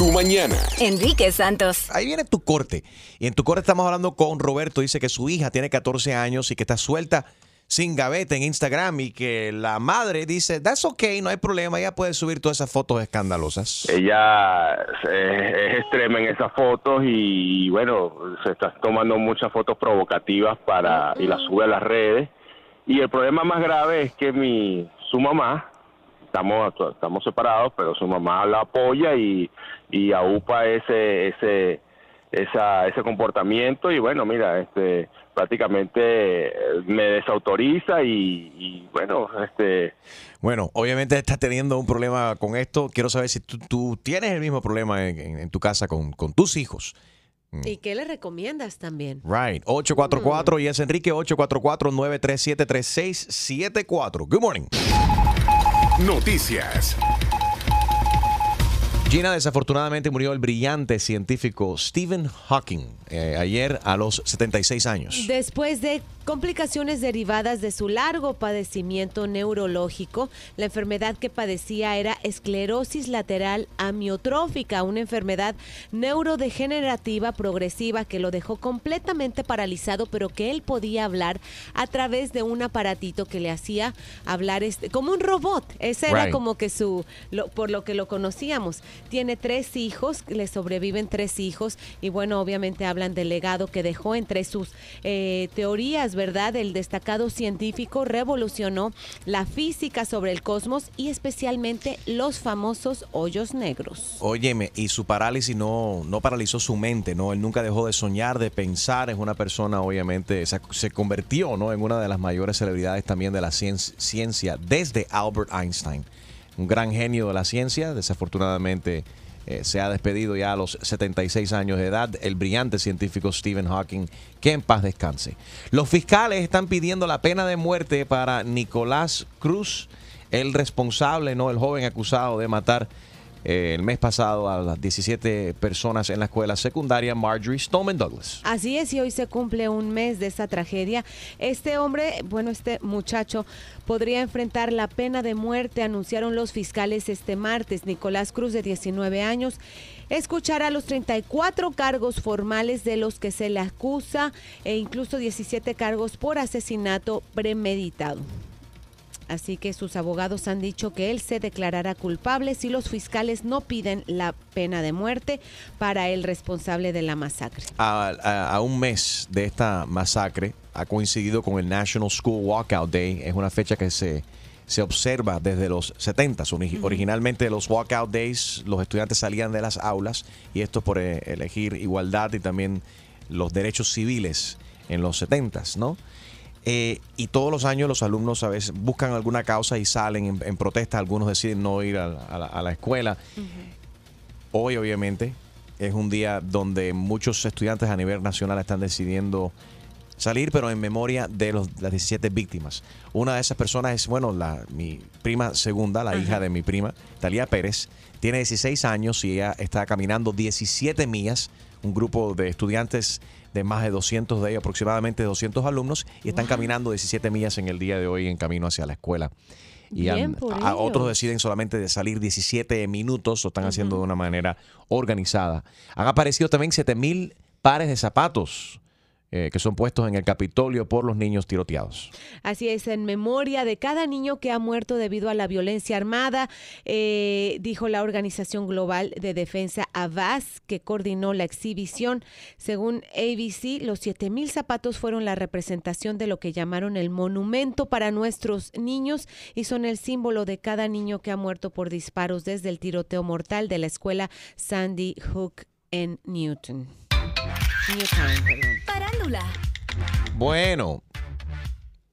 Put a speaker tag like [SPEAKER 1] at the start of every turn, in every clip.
[SPEAKER 1] tu mañana.
[SPEAKER 2] Enrique Santos.
[SPEAKER 3] Ahí viene tu corte. Y en tu corte estamos hablando con Roberto. Dice que su hija tiene 14 años y que está suelta sin gaveta en Instagram y que la madre dice, that's okay, no hay problema, ella puede subir todas esas fotos escandalosas.
[SPEAKER 4] Ella es, es extrema en esas fotos y bueno, se está tomando muchas fotos provocativas para y las sube a las redes. Y el problema más grave es que mi su mamá, estamos estamos separados, pero su mamá la apoya y, y aupa ese ese esa, ese comportamiento y bueno, mira, este prácticamente eh, me desautoriza y, y bueno, este
[SPEAKER 3] Bueno, obviamente estás teniendo un problema con esto. Quiero saber si tú, tú tienes el mismo problema en, en- en tu casa con, con tus hijos.
[SPEAKER 5] ¿Y qué le recomiendas también?
[SPEAKER 3] Right. 844 y es Enrique 844-937-3674. Good morning.
[SPEAKER 1] Noticias.
[SPEAKER 3] Gina, desafortunadamente murió el brillante científico Stephen Hawking eh, ayer a los 76 años.
[SPEAKER 5] Después de complicaciones derivadas de su largo padecimiento neurológico, la enfermedad que padecía era esclerosis lateral amiotrófica, una enfermedad neurodegenerativa progresiva que lo dejó completamente paralizado, pero que él podía hablar a través de un aparatito que le hacía hablar este, como un robot. Ese era como que su, lo- por lo que lo conocíamos. Tiene tres hijos, le sobreviven tres hijos y bueno, obviamente hablan del legado que dejó entre sus eh, teorías, ¿verdad? El destacado científico revolucionó la física sobre el cosmos y especialmente los famosos hoyos negros.
[SPEAKER 3] Óyeme, y su parálisis no, no paralizó su mente, ¿no? Él nunca dejó de soñar, de pensar. Es una persona, obviamente, se, se convirtió, ¿no? En una de las mayores celebridades también de la cien- ciencia desde Albert Einstein. Un gran genio de la ciencia, desafortunadamente eh, se ha despedido ya a los 76 años de edad, el brillante científico Stephen Hawking, que en paz descanse. Los fiscales están pidiendo la pena de muerte para Nicolás Cruz, el responsable, ¿no? El joven acusado de matar eh, el mes pasado a las 17 personas en la escuela secundaria Marjorie Stoneman Douglas.
[SPEAKER 5] Así es, y hoy se cumple un mes de esa tragedia. Este hombre, bueno, este muchacho podría enfrentar la pena de muerte, anunciaron los fiscales este martes. Nicolás Cruz, de 19 años, escuchará los 34 cargos formales de los que se le acusa e incluso 17 cargos por asesinato premeditado. Así que sus abogados han dicho que él se declarará culpable si los fiscales no piden la pena de muerte para el responsable de la masacre.
[SPEAKER 3] A, a- a un mes de esta masacre ha coincidido con el National School Walkout Day. Es una fecha que se, se observa desde los 70. Ori- Originalmente los Walkout Days, los estudiantes salían de las aulas y esto por eh, elegir igualdad y también los derechos civiles en los 70, ¿no? Eh, y todos los años los alumnos a veces buscan alguna causa y salen en, en protesta. Algunos deciden no ir a, la- a la- a la escuela. Hoy, obviamente, es un día donde muchos estudiantes a nivel nacional están decidiendo salir, pero en memoria de los, las 17 víctimas. Una de esas personas es, bueno, la, mi prima segunda, la hija de mi prima, Talía Pérez, tiene 16 años y ella está caminando 17 millas, un grupo de estudiantes de más de 200 de ellos, aproximadamente 200 alumnos, y están caminando 17 millas en el día de hoy en camino hacia la escuela. Y
[SPEAKER 5] Bien
[SPEAKER 3] han- a- otros deciden solamente de salir 17 minutos, lo están haciendo de una manera organizada. Han aparecido también 7000 pares de zapatos eh, que son puestos en el Capitolio por los niños tiroteados.
[SPEAKER 5] Así es, en memoria de cada niño que ha muerto debido a la violencia armada, eh, dijo la Organización Global de Defensa Avaz, que coordinó la exhibición. Según ABC, los 7.000 zapatos fueron la representación de lo que llamaron el monumento para nuestros niños y son el símbolo de cada niño que ha muerto por disparos desde el tiroteo mortal de la escuela Sandy Hook en Newton. Newtown, perdón.
[SPEAKER 2] Parándula.
[SPEAKER 3] Bueno,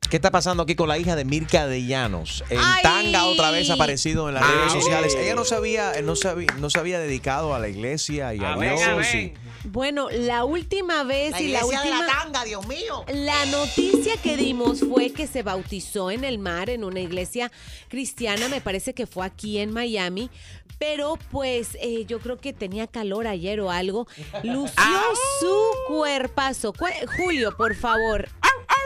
[SPEAKER 3] ¿qué está pasando aquí con la hija de Mirka de Llanos? En
[SPEAKER 5] Ay.
[SPEAKER 3] tanga otra vez aparecido en las redes
[SPEAKER 5] Ay.
[SPEAKER 3] sociales. Ella no sabía, no sabía, no se había dedicado a la iglesia y a,
[SPEAKER 6] Amén,
[SPEAKER 3] Dios. y-
[SPEAKER 5] Bueno, la última vez
[SPEAKER 6] La
[SPEAKER 5] y la
[SPEAKER 6] iglesia de
[SPEAKER 5] última.
[SPEAKER 6] la tanga, Dios mío.
[SPEAKER 5] La noticia que dimos fue que se bautizó en el mar, en una iglesia cristiana, me parece que fue aquí en Miami, pero pues eh, yo creo que tenía calor ayer o algo. Lució su cuerpazo. Cu- Julio, por favor.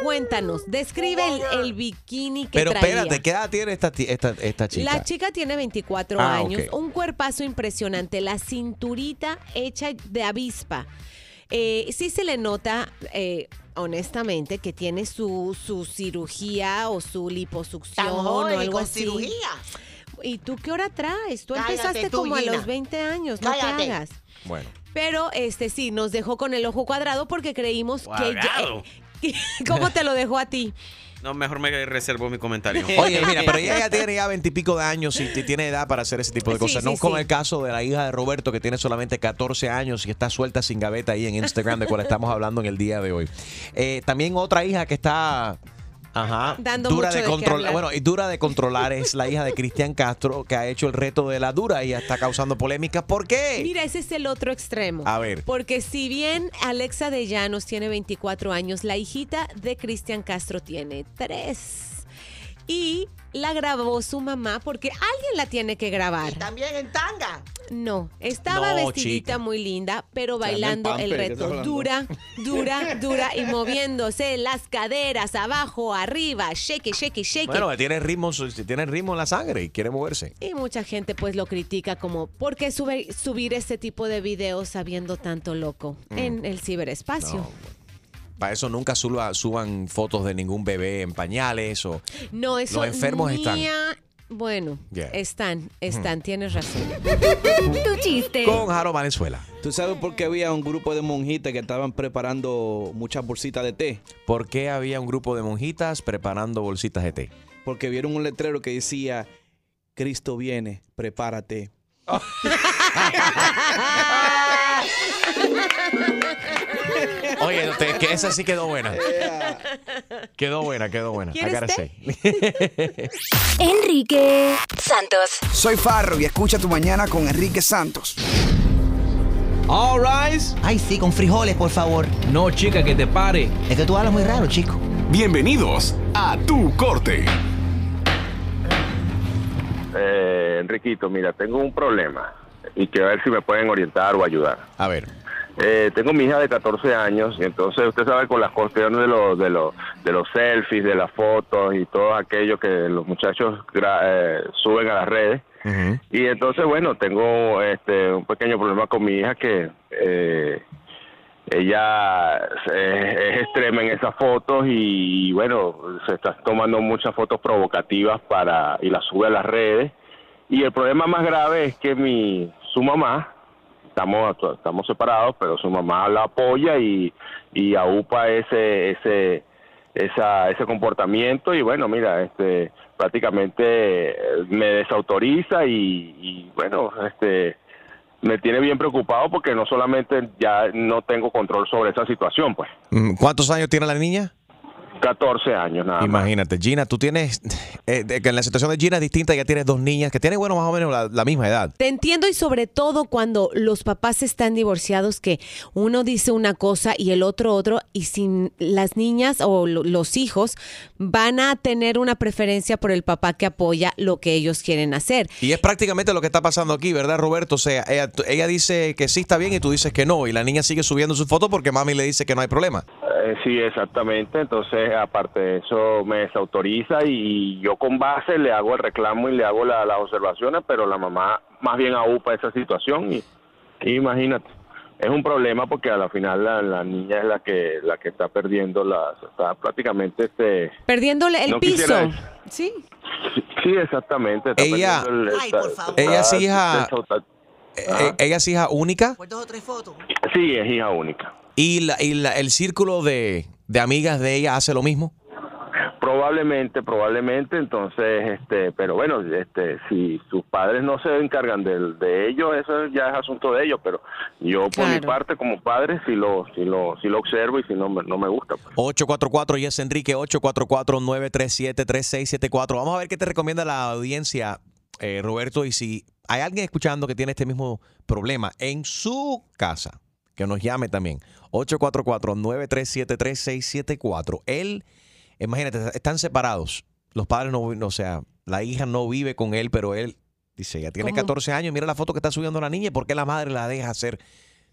[SPEAKER 5] Cuéntanos, describe el, el bikini que
[SPEAKER 3] Pero
[SPEAKER 5] traía.
[SPEAKER 3] espérate, ¿qué edad tiene esta, ti- esta, esta chica?
[SPEAKER 5] La chica tiene 24
[SPEAKER 3] Ah,
[SPEAKER 5] años,
[SPEAKER 3] ok.
[SPEAKER 5] un cuerpazo impresionante, la cinturita hecha de avispa. Eh, sí se le nota, eh, honestamente, que tiene su, su cirugía o su liposucción
[SPEAKER 1] Tan
[SPEAKER 5] o
[SPEAKER 1] y
[SPEAKER 5] algo
[SPEAKER 1] con
[SPEAKER 5] así.
[SPEAKER 1] cirugía.
[SPEAKER 5] ¿Y tú qué hora traes? Tú
[SPEAKER 1] Cállate
[SPEAKER 5] empezaste
[SPEAKER 1] tú,
[SPEAKER 5] como a los 20 años, no te
[SPEAKER 1] Cállate.
[SPEAKER 5] hagas.
[SPEAKER 3] Bueno.
[SPEAKER 5] Pero este sí, nos dejó con el ojo cuadrado porque creímos
[SPEAKER 2] Cuadrado.
[SPEAKER 5] ¿Cómo te lo dejó a ti?
[SPEAKER 2] No, mejor me reservo mi comentario.
[SPEAKER 3] Oye, mira, pero ella ya tiene ya veintipico de años y tiene edad para hacer ese tipo de cosas.
[SPEAKER 5] sí,
[SPEAKER 3] no como
[SPEAKER 5] sí.
[SPEAKER 3] el caso de la hija de Roberto que tiene solamente 14 años y está suelta sin gaveta ahí en Instagram de cual estamos hablando en el día de hoy. Eh, también otra hija que está Ajá.
[SPEAKER 5] Dando
[SPEAKER 3] dura
[SPEAKER 5] mucho
[SPEAKER 3] de controlar. Bueno, y dura de controlar es la hija de Cristian Castro que ha hecho el reto de la dura y está causando polémica. ¿Por qué?
[SPEAKER 5] Mira, ese es el otro extremo.
[SPEAKER 3] A ver.
[SPEAKER 5] Porque si bien Alexa de Llanos tiene 24 años, la hijita de Cristian Castro tiene 3. Y la grabó su mamá porque alguien la tiene que grabar.
[SPEAKER 1] Y también en tanga.
[SPEAKER 5] No, estaba
[SPEAKER 3] No,
[SPEAKER 5] vestidita
[SPEAKER 3] chica.
[SPEAKER 5] muy linda, pero
[SPEAKER 7] Anda en
[SPEAKER 5] bailando el
[SPEAKER 7] pamper, ¿qué estás
[SPEAKER 5] reto.
[SPEAKER 7] hablando?
[SPEAKER 5] Dura, dura, dura y moviéndose las caderas abajo, arriba, shake, shake, shake.
[SPEAKER 3] Bueno, tiene ritmo, tiene ritmo en la sangre y quiere moverse.
[SPEAKER 5] Y mucha gente pues lo critica como, ¿por qué sube- subir este tipo de videos sabiendo tanto loco en el ciberespacio?
[SPEAKER 3] Mm. No, Para eso nunca suba- suban fotos de ningún bebé en pañales o
[SPEAKER 5] No, eso
[SPEAKER 3] Los enfermos están.
[SPEAKER 5] Bueno,
[SPEAKER 3] Yeah.
[SPEAKER 5] están, están, tienes razón.
[SPEAKER 6] Tu chiste.
[SPEAKER 3] con Jaro Valenzuela.
[SPEAKER 7] ¿Tú sabes por qué había un grupo de monjitas que estaban preparando muchas bolsitas de té?
[SPEAKER 3] ¿Por qué había un grupo de monjitas preparando bolsitas de té?
[SPEAKER 7] Porque vieron un letrero que decía, Cristo viene, prepárate.
[SPEAKER 3] Oye, no te- que esa sí quedó buena. Quedó buena, quedó buena. I
[SPEAKER 5] ¿Quieres
[SPEAKER 3] gotta
[SPEAKER 5] té?
[SPEAKER 3] say.
[SPEAKER 6] Enrique Santos.
[SPEAKER 8] Soy Farro y escucha tu mañana con Enrique Santos.
[SPEAKER 7] All rise.
[SPEAKER 9] Ay, sí, con frijoles, por favor.
[SPEAKER 7] No, chica, que te pare.
[SPEAKER 9] Es que tú hablas muy raro, chico.
[SPEAKER 10] Bienvenidos a Tu Corte.
[SPEAKER 4] Eh, Enriquito, mira, tengo un problema y quiero ver si me pueden orientar o ayudar.
[SPEAKER 3] A ver.
[SPEAKER 4] Eh, tengo mi hija de 14 años y entonces usted sabe con las cuestiones de los de los de los selfies, de las fotos y todo aquello que los muchachos eh, suben a las redes. Y entonces, bueno, tengo este un pequeño problema con mi hija que eh, ella es, es extrema en esas fotos y, bueno, se está tomando muchas fotos provocativas para y las sube a las redes. Y el problema más grave es que mi su mamá estamos estamos separados, pero su mamá la apoya y y aupa ese ese esa, ese comportamiento y bueno mira este prácticamente eh, me desautoriza y, y, bueno este me tiene bien preocupado porque no solamente ya no tengo control sobre esa situación pues
[SPEAKER 3] Mm, ¿Cuántos años tiene la niña?
[SPEAKER 4] 14 años nada más
[SPEAKER 3] Imagínate, Gina, tú tienes, eh, de- que en la situación de Gina es distinta, ya tienes dos niñas que tienen, bueno, más o menos la, la misma edad.
[SPEAKER 5] Te entiendo y sobre todo cuando los papás están divorciados que uno dice una cosa y el otro otro y sin las niñas o lo- los hijos van a tener una preferencia por el papá que apoya lo que ellos quieren hacer.
[SPEAKER 3] Y es prácticamente lo que está pasando aquí, ¿verdad, Roberto? O sea, ella, ella dice que sí está bien y tú dices que no, y la niña sigue subiendo su foto porque mami le dice que no hay problema.
[SPEAKER 4] Eh, sí, exactamente. Entonces, aparte de eso, me desautoriza y yo con base le hago el reclamo y le hago la- las observaciones, pero la mamá más bien aupa esa situación y, y imagínate. Es un problema porque a la final la, la niña es la que la que está perdiendo la está prácticamente este
[SPEAKER 5] Perdiéndole el
[SPEAKER 4] No
[SPEAKER 5] piso. Sí.
[SPEAKER 4] sí exactamente está
[SPEAKER 3] Ella-
[SPEAKER 4] perdiendo el-
[SPEAKER 1] Ay,
[SPEAKER 4] está-
[SPEAKER 1] por favor.
[SPEAKER 3] Ella es hija- Eh, ella es hija única
[SPEAKER 1] Por dos o tres fotos.
[SPEAKER 4] sí es hija única
[SPEAKER 3] y, la- y la- el círculo de, de amigas de ella hace lo mismo.
[SPEAKER 4] Probablemente, probablemente, entonces, este, pero bueno, este, si sus padres no se encargan de, de ello, eso ya es asunto de ellos, pero yo por mi parte como padre sí lo, sí lo, sí lo observo y si no, me- no me gusta. pues.
[SPEAKER 3] 844 y es Enrique 844-937-3674. Vamos a ver qué te recomienda la audiencia, eh, Roberto. Y si hay alguien escuchando que tiene este mismo problema en su casa, que nos llame también. 844-937-3674. Él, imagínate, están separados. Los padres no, o sea, la hija no vive con él, pero él dice, ya tiene
[SPEAKER 5] ¿Cómo?
[SPEAKER 3] 14 años, mira la foto que está subiendo la niña, ¿y por qué la madre la deja hacer,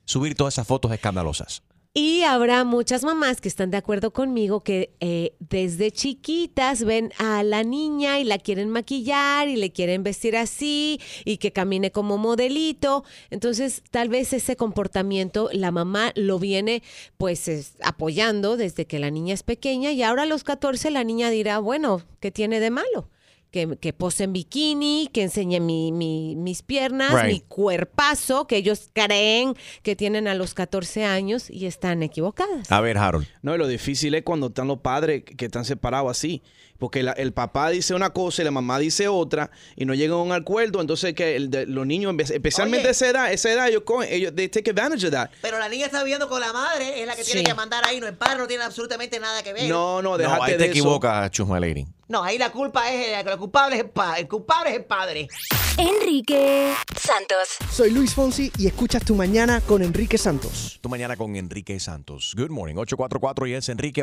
[SPEAKER 3] subir todas esas fotos escandalosas?
[SPEAKER 5] Y habrá muchas mamás que están de acuerdo conmigo que eh, desde chiquitas ven a la niña y la quieren maquillar y le quieren vestir así y que camine como modelito. Entonces, tal vez ese comportamiento la mamá lo viene pues es, apoyando desde que la niña es pequeña y ahora a los 14 la niña dirá, bueno, ¿qué tiene de malo? Que, que pose en bikini, que enseñe mi- mi- mis piernas,
[SPEAKER 3] Right.
[SPEAKER 5] mi cuerpazo, que ellos creen que tienen a los 14 años y están equivocadas.
[SPEAKER 3] A ver, Harold.
[SPEAKER 7] No, y lo difícil es cuando están los padres que están separados así. Porque la- el papá dice una cosa y la mamá dice otra y no llegan a un acuerdo. Entonces, que el de- los niños, especialmente
[SPEAKER 1] Oye.
[SPEAKER 7] esa edad, esa edad, ellos, cogen- ellos they take advantage of that.
[SPEAKER 1] Pero la niña está viviendo con la madre, es la que tiene que mandar ahí, no el padre, no tiene absolutamente nada que ver.
[SPEAKER 7] No, no,
[SPEAKER 3] No,
[SPEAKER 7] déjate
[SPEAKER 3] ahí te
[SPEAKER 7] de
[SPEAKER 3] equivocas, Chusma Lady.
[SPEAKER 1] No, ahí la culpa es, el culpable es el padre, el culpable es el padre.
[SPEAKER 6] Enrique Santos.
[SPEAKER 11] Soy Luis Fonsi y escuchas Tu Mañana con Enrique Santos.
[SPEAKER 3] Tu mañana con Enrique Santos. Good morning. 844 y es Enrique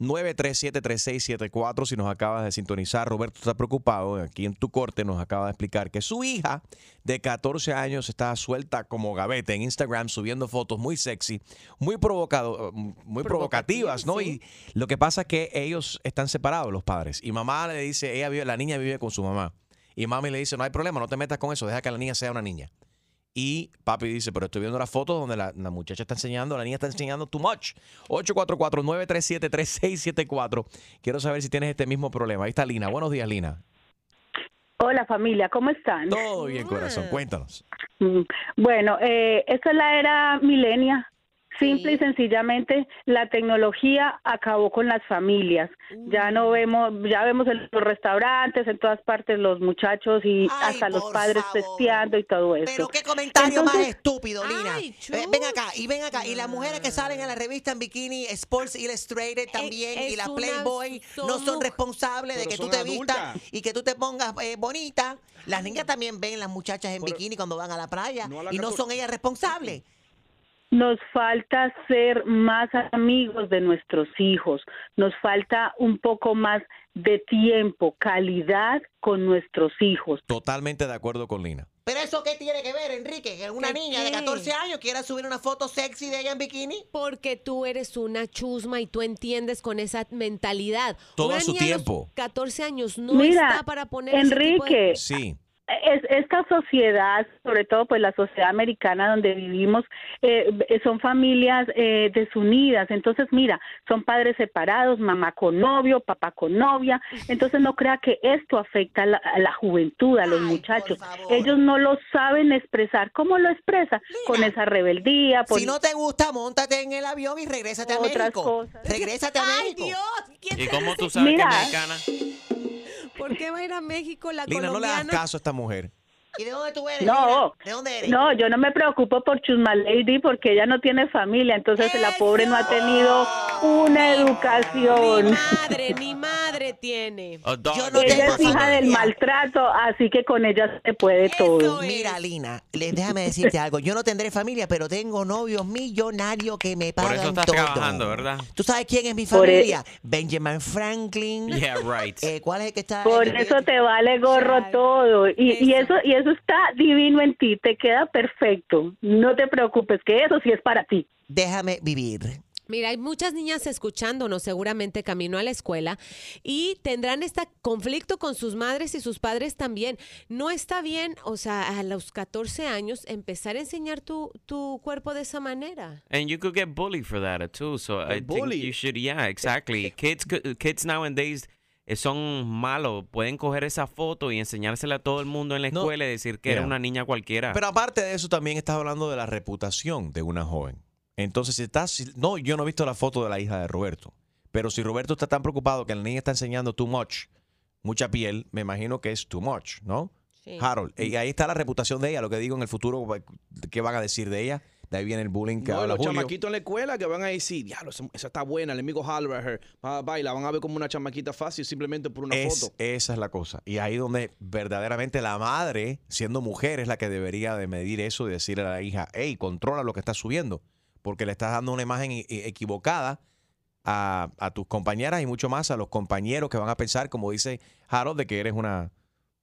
[SPEAKER 3] 844-937-3674. Si nos acabas de sintonizar, Roberto está preocupado. Aquí en tu corte nos acaba de explicar que su hija de 14 años está suelta como gavete en Instagram subiendo fotos muy sexy, muy, provocado, muy provocativas, ¿no? Y lo que pasa es que ellos están separados, los padres. Y mamá le dice, ella vive, la niña vive con su mamá. Y mami le dice, no hay problema, no te metas con eso, deja que la niña sea una niña. Y papi dice, pero estoy viendo las fotos donde la, la muchacha está enseñando, la niña está enseñando too much. 844-937-3674. Quiero saber si tienes este mismo problema. Ahí está Lina. Buenos días, Lina.
[SPEAKER 12] Hola familia, ¿cómo están?
[SPEAKER 3] Todo bien, corazón. Cuéntanos.
[SPEAKER 12] Mm, Bueno, eh, esta es la era milenia. Simple y sencillamente, la tecnología acabó con las familias. Ya no vemos, ya vemos en los restaurantes, en todas partes los muchachos y hasta los padres testeando y todo eso.
[SPEAKER 1] Pero qué comentario más estúpido, Lina. Eh, ven acá, y ven acá. Y las mujeres que salen en la revista en bikini, Sports Illustrated también, y
[SPEAKER 5] es
[SPEAKER 1] la
[SPEAKER 5] una-
[SPEAKER 1] Playboy, no
[SPEAKER 5] son
[SPEAKER 1] responsables de que tú te
[SPEAKER 7] adultas.
[SPEAKER 1] vistas y que tú te pongas eh, bonita. Las niñas también ven las muchachas en bikini cuando van a la playa
[SPEAKER 7] No a la
[SPEAKER 1] y no son ellas responsables.
[SPEAKER 12] Nos falta ser más amigos de nuestros hijos, nos falta un poco más de tiempo, calidad con nuestros hijos.
[SPEAKER 3] Totalmente de acuerdo con Lina.
[SPEAKER 1] Pero eso qué tiene que ver, Enrique, que una
[SPEAKER 5] ¿Qué
[SPEAKER 1] niña de
[SPEAKER 5] qué?
[SPEAKER 1] 14 años quiera subir una foto sexy de ella en bikini.
[SPEAKER 5] Porque tú eres una chusma y tú entiendes con esa mentalidad.
[SPEAKER 3] Todo
[SPEAKER 5] Una
[SPEAKER 3] a su
[SPEAKER 5] niña a los
[SPEAKER 3] tiempo.
[SPEAKER 5] 14 años no
[SPEAKER 12] Mira,
[SPEAKER 5] está para poner ese tipo de-
[SPEAKER 12] Enrique,
[SPEAKER 3] Sí.
[SPEAKER 12] Es, esta sociedad, sobre todo pues la sociedad americana donde vivimos, eh, son familias eh, desunidas. Entonces, mira, son padres separados, mamá con novio, papá con novia. Entonces, no crea que esto afecta a la, a la juventud, a los muchachos. Ellos no lo saben expresar. ¿Cómo lo expresa? Con esa rebeldía. Por...
[SPEAKER 1] Si no te gusta, montate en el avión y regrésate a
[SPEAKER 12] Otras
[SPEAKER 1] México.
[SPEAKER 12] cosas.
[SPEAKER 1] Regrésate a
[SPEAKER 5] ¡Ay,
[SPEAKER 1] México.
[SPEAKER 5] Dios!
[SPEAKER 2] ¿Y cómo tú sabes
[SPEAKER 12] Mira.
[SPEAKER 2] que es mexicana?
[SPEAKER 5] ¿Por qué va a ir a México la
[SPEAKER 3] Lina, no le hagas
[SPEAKER 5] colombiana?
[SPEAKER 3] caso a esta mujer.
[SPEAKER 1] ¿Y de dónde tú eres?
[SPEAKER 12] No?
[SPEAKER 1] ¿De dónde eres?
[SPEAKER 12] no, yo no me preocupo por Chusma Lady porque ella no tiene familia, entonces la pobre no ha tenido una
[SPEAKER 5] Ni
[SPEAKER 12] educación.
[SPEAKER 5] madre, ni madre tiene.
[SPEAKER 2] Dog
[SPEAKER 1] Yo no
[SPEAKER 12] Ella
[SPEAKER 1] tengo
[SPEAKER 12] es hija del maltrato, así que con ella se puede todo.
[SPEAKER 1] Mira, Lina, déjame decirte algo. Yo no tendré familia, pero tengo novios millonarios que me
[SPEAKER 2] Por
[SPEAKER 1] pagan
[SPEAKER 2] eso estás
[SPEAKER 1] todo.
[SPEAKER 2] trabajando, ¿verdad?
[SPEAKER 1] ¿Tú sabes quién es mi
[SPEAKER 12] Por e-
[SPEAKER 1] familia? Benjamin Franklin.
[SPEAKER 2] Yeah, right.
[SPEAKER 1] Eh, ¿Cuál es el que está?
[SPEAKER 12] Por
[SPEAKER 1] el
[SPEAKER 12] eso te vale gorro
[SPEAKER 5] Claro.
[SPEAKER 12] todo. Y,
[SPEAKER 5] eso
[SPEAKER 12] y eso está divino en ti, te queda perfecto. No te preocupes, que eso sí es para ti.
[SPEAKER 1] Déjame vivir.
[SPEAKER 5] Mira, hay muchas niñas escuchándonos seguramente camino a la escuela y tendrán este conflicto con sus madres y sus padres también. No está bien, o sea, a los 14 años empezar a enseñar tu, tu cuerpo de esa manera.
[SPEAKER 2] And you could get bullied for that too. So I think
[SPEAKER 7] bullied.
[SPEAKER 2] you should, yeah, exactly. Kids, kids nowadays eh, son malos. Pueden coger esa foto y enseñársela a todo el mundo en la
[SPEAKER 3] No.
[SPEAKER 2] escuela y decir que era una niña cualquiera.
[SPEAKER 3] Pero aparte de eso, también estás hablando de la reputación de una joven. Entonces, si estás. si- No, yo no he visto la foto de la hija de Roberto. Pero si Roberto está tan preocupado que la niña está enseñando too much, mucha piel, me imagino que es too much, ¿no?
[SPEAKER 5] Sí.
[SPEAKER 3] Harold, y ahí está la reputación de ella, lo que digo en el futuro, ¿qué van a decir de ella? De ahí viene el bullying que
[SPEAKER 7] No, y
[SPEAKER 3] habla
[SPEAKER 7] los
[SPEAKER 3] Julio.
[SPEAKER 7] chamaquitos en la escuela que van a decir, diablo, esa, esa está buena, el amigo holler her, va, va", y la van a ver como una chamaquita fácil simplemente por una
[SPEAKER 3] Es-
[SPEAKER 7] foto.
[SPEAKER 3] Esa es la cosa. Y ahí donde verdaderamente la madre, siendo mujer, es la que debería de medir eso y decirle a la hija, hey, controla lo que estás subiendo, porque le estás dando una imagen e- e- equivocada a, a tus compañeras y mucho más a los compañeros que van a pensar, como dice Harold, de que eres una,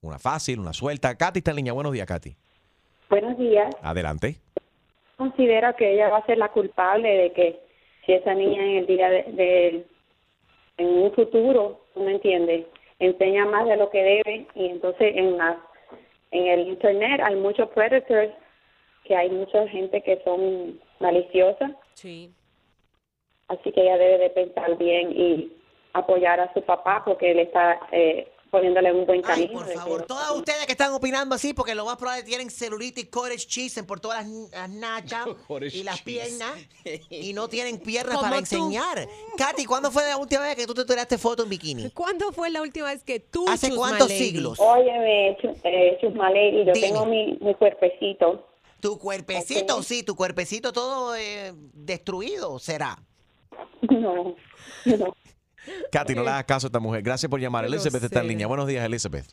[SPEAKER 3] una fácil, una suelta. Katy está en línea. Buenos días, Katy.
[SPEAKER 13] Buenos días.
[SPEAKER 3] Adelante.
[SPEAKER 13] considera que ella va a ser la culpable de que si esa niña en el día de, de- en un futuro, ¿tú me entiendes? Enseña más de lo que debe y entonces en la en el internet hay muchos predators que hay mucha gente que son maliciosas,
[SPEAKER 5] Sí.
[SPEAKER 13] así que ella debe de pensar bien y apoyar a su papá porque él está eh, poniéndole un buen
[SPEAKER 1] Ay,
[SPEAKER 13] camino.
[SPEAKER 1] por
[SPEAKER 13] de que-
[SPEAKER 1] favor, todas ustedes que están opinando así, porque lo más probable tienen celulitis, cottage cheese en por todas las, las nachas y las
[SPEAKER 7] cheese.
[SPEAKER 1] piernas y no tienen piernas para
[SPEAKER 5] tú.
[SPEAKER 1] enseñar. Katy, ¿cuándo fue la última vez que tú te tiraste foto en bikini?
[SPEAKER 5] ¿Cuándo fue la última vez que tú,
[SPEAKER 1] ¿Hace cuántos siglos?
[SPEAKER 13] Óyeme, eh, Chusma Lady, yo
[SPEAKER 1] Dime.
[SPEAKER 13] tengo mi, mi cuerpecito.
[SPEAKER 1] Tu cuerpecito, sí, tu cuerpecito todo eh, destruido será.
[SPEAKER 13] No, no.
[SPEAKER 3] Katy, no le hagas caso a esta mujer. Gracias por llamar. Elizabeth está en línea. Buenos días, Elizabeth.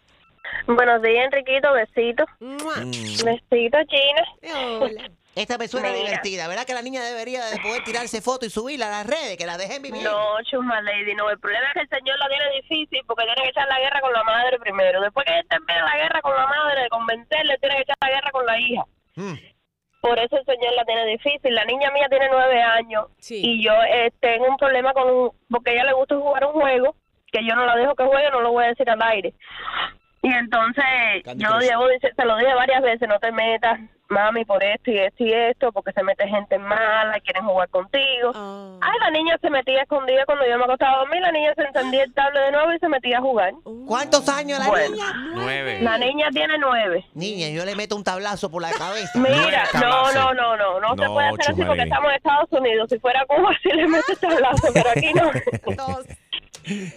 [SPEAKER 14] Buenos días, Enriquito. Besito.
[SPEAKER 3] Mm.
[SPEAKER 14] Besito, China.
[SPEAKER 1] Esta persona es
[SPEAKER 14] Mira.
[SPEAKER 1] divertida, ¿verdad que la niña debería de poder tirarse foto y subirla a las redes, que la dejen vivir?
[SPEAKER 14] No, Chusma Lady, no. El problema es que el señor la tiene difícil porque tiene que echar la guerra con la madre primero. Después que él termine la guerra con la madre, de convencerle, tiene que echar la guerra con la hija.
[SPEAKER 1] Mm.
[SPEAKER 14] Por eso el señor la tiene difícil. La niña mía tiene nueve años y yo eh, tengo un problema con un, porque a ella le gusta jugar un juego que yo no la dejo que juegue, no lo voy a decir al aire. Y entonces
[SPEAKER 15] Candy
[SPEAKER 14] yo
[SPEAKER 15] Crush.
[SPEAKER 14] llevo, dice- se lo dije varias veces, no te metas, mami, por esto y esto y esto, porque se mete gente mala y quieren jugar contigo. Ay, la niña se metía escondida cuando yo me acostaba a dormir, la niña se encendía el tablet de nuevo y se metía a jugar.
[SPEAKER 1] ¿Cuántos años la
[SPEAKER 14] Bueno,
[SPEAKER 1] niña?
[SPEAKER 2] Nueve.
[SPEAKER 14] La niña tiene nueve.
[SPEAKER 1] Niña, yo le meto un tablazo por la cabeza.
[SPEAKER 14] Mira, no, no, no, no, no, se puede hacer así porque estamos en Estados Unidos. Si fuera Cuba, sí le metes tablazo, pero aquí no.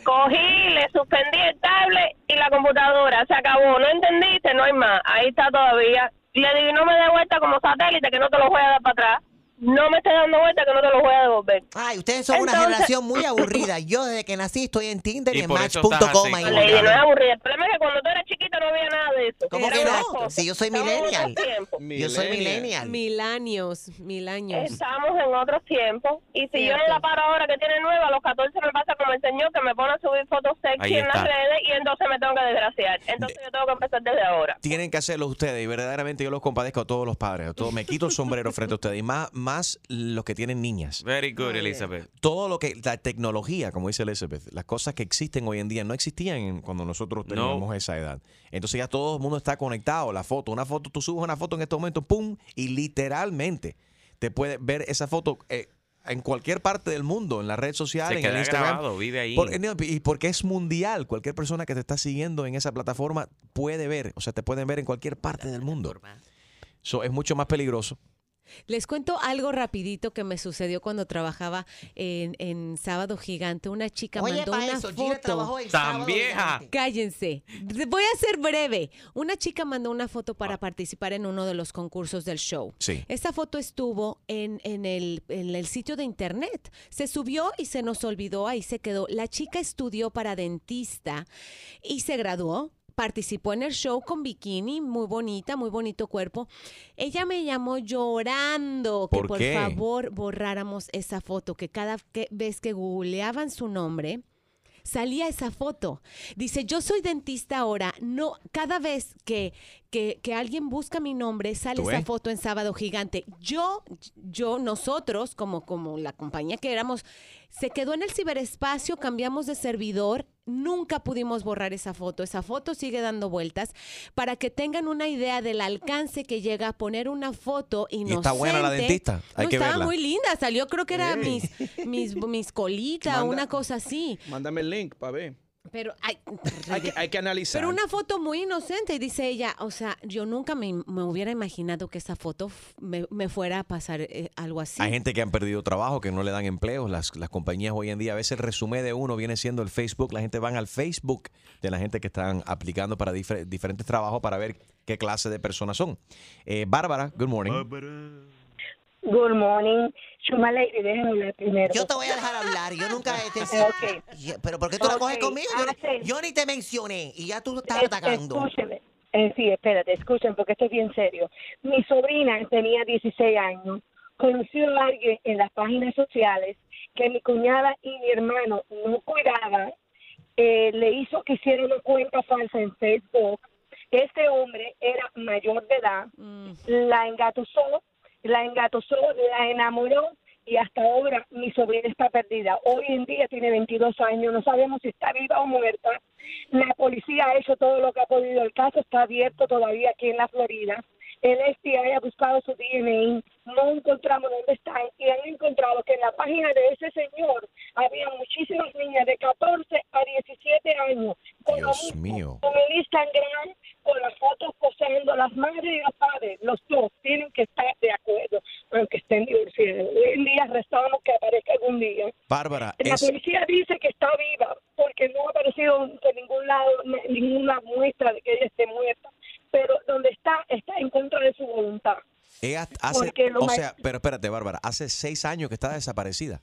[SPEAKER 14] Cogí, le suspendí el tablet y la computadora. Se acabó. ¿No entendiste? No hay más. Ahí está todavía. Le digo, no me dé vuelta como satélite, que no te lo voy a dar para atrás. No me estés dando vuelta, que no te lo voy a devolver.
[SPEAKER 1] Ay, ustedes son una generación muy aburrida. Yo desde que nací estoy en Tinder y,
[SPEAKER 2] Y
[SPEAKER 1] en Match.com.
[SPEAKER 14] no es aburrida. El problema es que cuando tú eras chiquita no había nada de eso.
[SPEAKER 1] ¿Cómo que no? Si yo soy millennial. Yo soy millennial.
[SPEAKER 5] Mil años, mil años.
[SPEAKER 14] Estamos en otros tiempos. Y si yo no la paro ahora que tiene nueva, a los 14 me pasa como el señor que me pone a subir fotos sexy en las redes y entonces me tengo que desgraciar. Entonces yo tengo que empezar desde ahora.
[SPEAKER 3] Tienen que hacerlo ustedes y verdaderamente yo los compadezco a todos los padres. A todos, me quito el sombrero frente a ustedes y más, más los que tienen niñas.
[SPEAKER 2] Very good, Elizabeth.
[SPEAKER 3] Todo lo que, la tecnología, como dice Elizabeth, las cosas que existen hoy en día no existían cuando nosotros teníamos esa edad. Entonces ya todo el mundo está conectado. La foto, una foto, tú subes una foto en este momento, pum, y literalmente te puedes ver esa foto eh, en cualquier parte del mundo, en la red social,
[SPEAKER 2] Se
[SPEAKER 3] en el
[SPEAKER 2] queda
[SPEAKER 3] Instagram.
[SPEAKER 2] grabado, vive ahí.
[SPEAKER 3] Por- y porque es mundial. Cualquier persona que te está siguiendo en esa plataforma puede ver, o sea, te pueden ver en cualquier parte del mundo. So, es mucho más peligroso.
[SPEAKER 5] Les cuento algo rapidito que me sucedió cuando trabajaba en, en Sábado Gigante. Una chica
[SPEAKER 1] Oye,
[SPEAKER 5] mandó una
[SPEAKER 1] eso,
[SPEAKER 5] foto.
[SPEAKER 2] Tan vieja.
[SPEAKER 5] Cállense. Voy a ser breve. Una chica mandó una foto para participar en uno de los concursos del show.
[SPEAKER 3] Sí.
[SPEAKER 5] Esta foto estuvo en, en el, en el sitio de internet. Se subió y se nos olvidó, ahí se quedó. La chica estudió para dentista y se graduó. Participó en el show con bikini, muy bonita, muy bonito cuerpo. Ella me llamó llorando que
[SPEAKER 3] ¿Por
[SPEAKER 5] por
[SPEAKER 3] qué?
[SPEAKER 5] favor borráramos esa foto, que cada vez que googleaban su nombre, salía esa foto. Dice, yo soy dentista ahora, no, cada vez que, que, que alguien busca mi nombre, sale
[SPEAKER 16] ¿Tú
[SPEAKER 5] esa
[SPEAKER 16] ves?
[SPEAKER 5] foto en Sábado Gigante. Yo, yo, nosotros, como, como la compañía que éramos, se quedó en el ciberespacio, cambiamos de servidor, nunca pudimos borrar esa foto. Esa foto sigue dando vueltas para que tengan una idea del alcance que llega a poner una foto inocente.
[SPEAKER 3] está buena la dentista, hay
[SPEAKER 5] No,
[SPEAKER 3] que
[SPEAKER 5] estaba
[SPEAKER 3] verla.
[SPEAKER 5] muy linda, salió creo que era mis, mis, mis colitas, una cosa así.
[SPEAKER 7] Mándame el link para ver.
[SPEAKER 5] Pero hay,
[SPEAKER 7] Hay que, hay que analizar.
[SPEAKER 5] pero una foto muy inocente y dice ella, o sea, yo nunca me, me hubiera imaginado que esa foto me, me fuera a pasar eh, algo así.
[SPEAKER 3] Hay gente que han perdido trabajo, que no le dan empleos. Las, las compañías hoy en día, a veces el resumen de uno viene siendo el Facebook. La gente van al Facebook de la gente que están aplicando para difer- diferentes trabajos para ver qué clase de personas son. Eh, Bárbara, good morning.
[SPEAKER 15] Good morning. Chuma Lady, déjenme primero.
[SPEAKER 1] Yo te voy a dejar hablar. Yo nunca te
[SPEAKER 15] Ok.
[SPEAKER 1] Ya, Pero ¿por qué tú la coges conmigo? Yo, ni- yo ni te mencioné y ya tú estás
[SPEAKER 15] Es-
[SPEAKER 1] atacando.
[SPEAKER 15] Escúcheme. Eh, sí, espérate, escuchen, porque esto es bien serio. Mi sobrina tenía 16 años, conoció a alguien en las páginas sociales que mi cuñada y mi hermano no cuidaban, eh, le hizo que hiciera una cuenta falsa en Facebook. Este hombre era mayor de edad, la engatusó, la engatusó, la enamoró y hasta ahora mi sobrina está perdida. Hoy en día tiene 22 años, no sabemos si está viva o muerta. La policía ha hecho todo lo que ha podido. El caso está abierto todavía aquí en la Florida. El FBI ha buscado su DNA, no encontramos dónde está y han encontrado que en la página de ese señor había muchísimas niñas de 14 a 17 años con,
[SPEAKER 3] Dios mío.
[SPEAKER 15] con el Instagram, con las fotos posando, las madres y los padres, los dos tienen que estar de acuerdo, aunque estén divorciados. Hoy en día rezamos que aparezca algún día.
[SPEAKER 3] Bárbara,
[SPEAKER 15] La
[SPEAKER 3] es,
[SPEAKER 15] policía dice que está viva porque no ha aparecido por ningún lado ninguna muestra de que ella esté muerta, pero donde está está en contra de su voluntad.
[SPEAKER 3] ella hace, o sea, pero espérate, Bárbara, hace seis años que está desaparecida.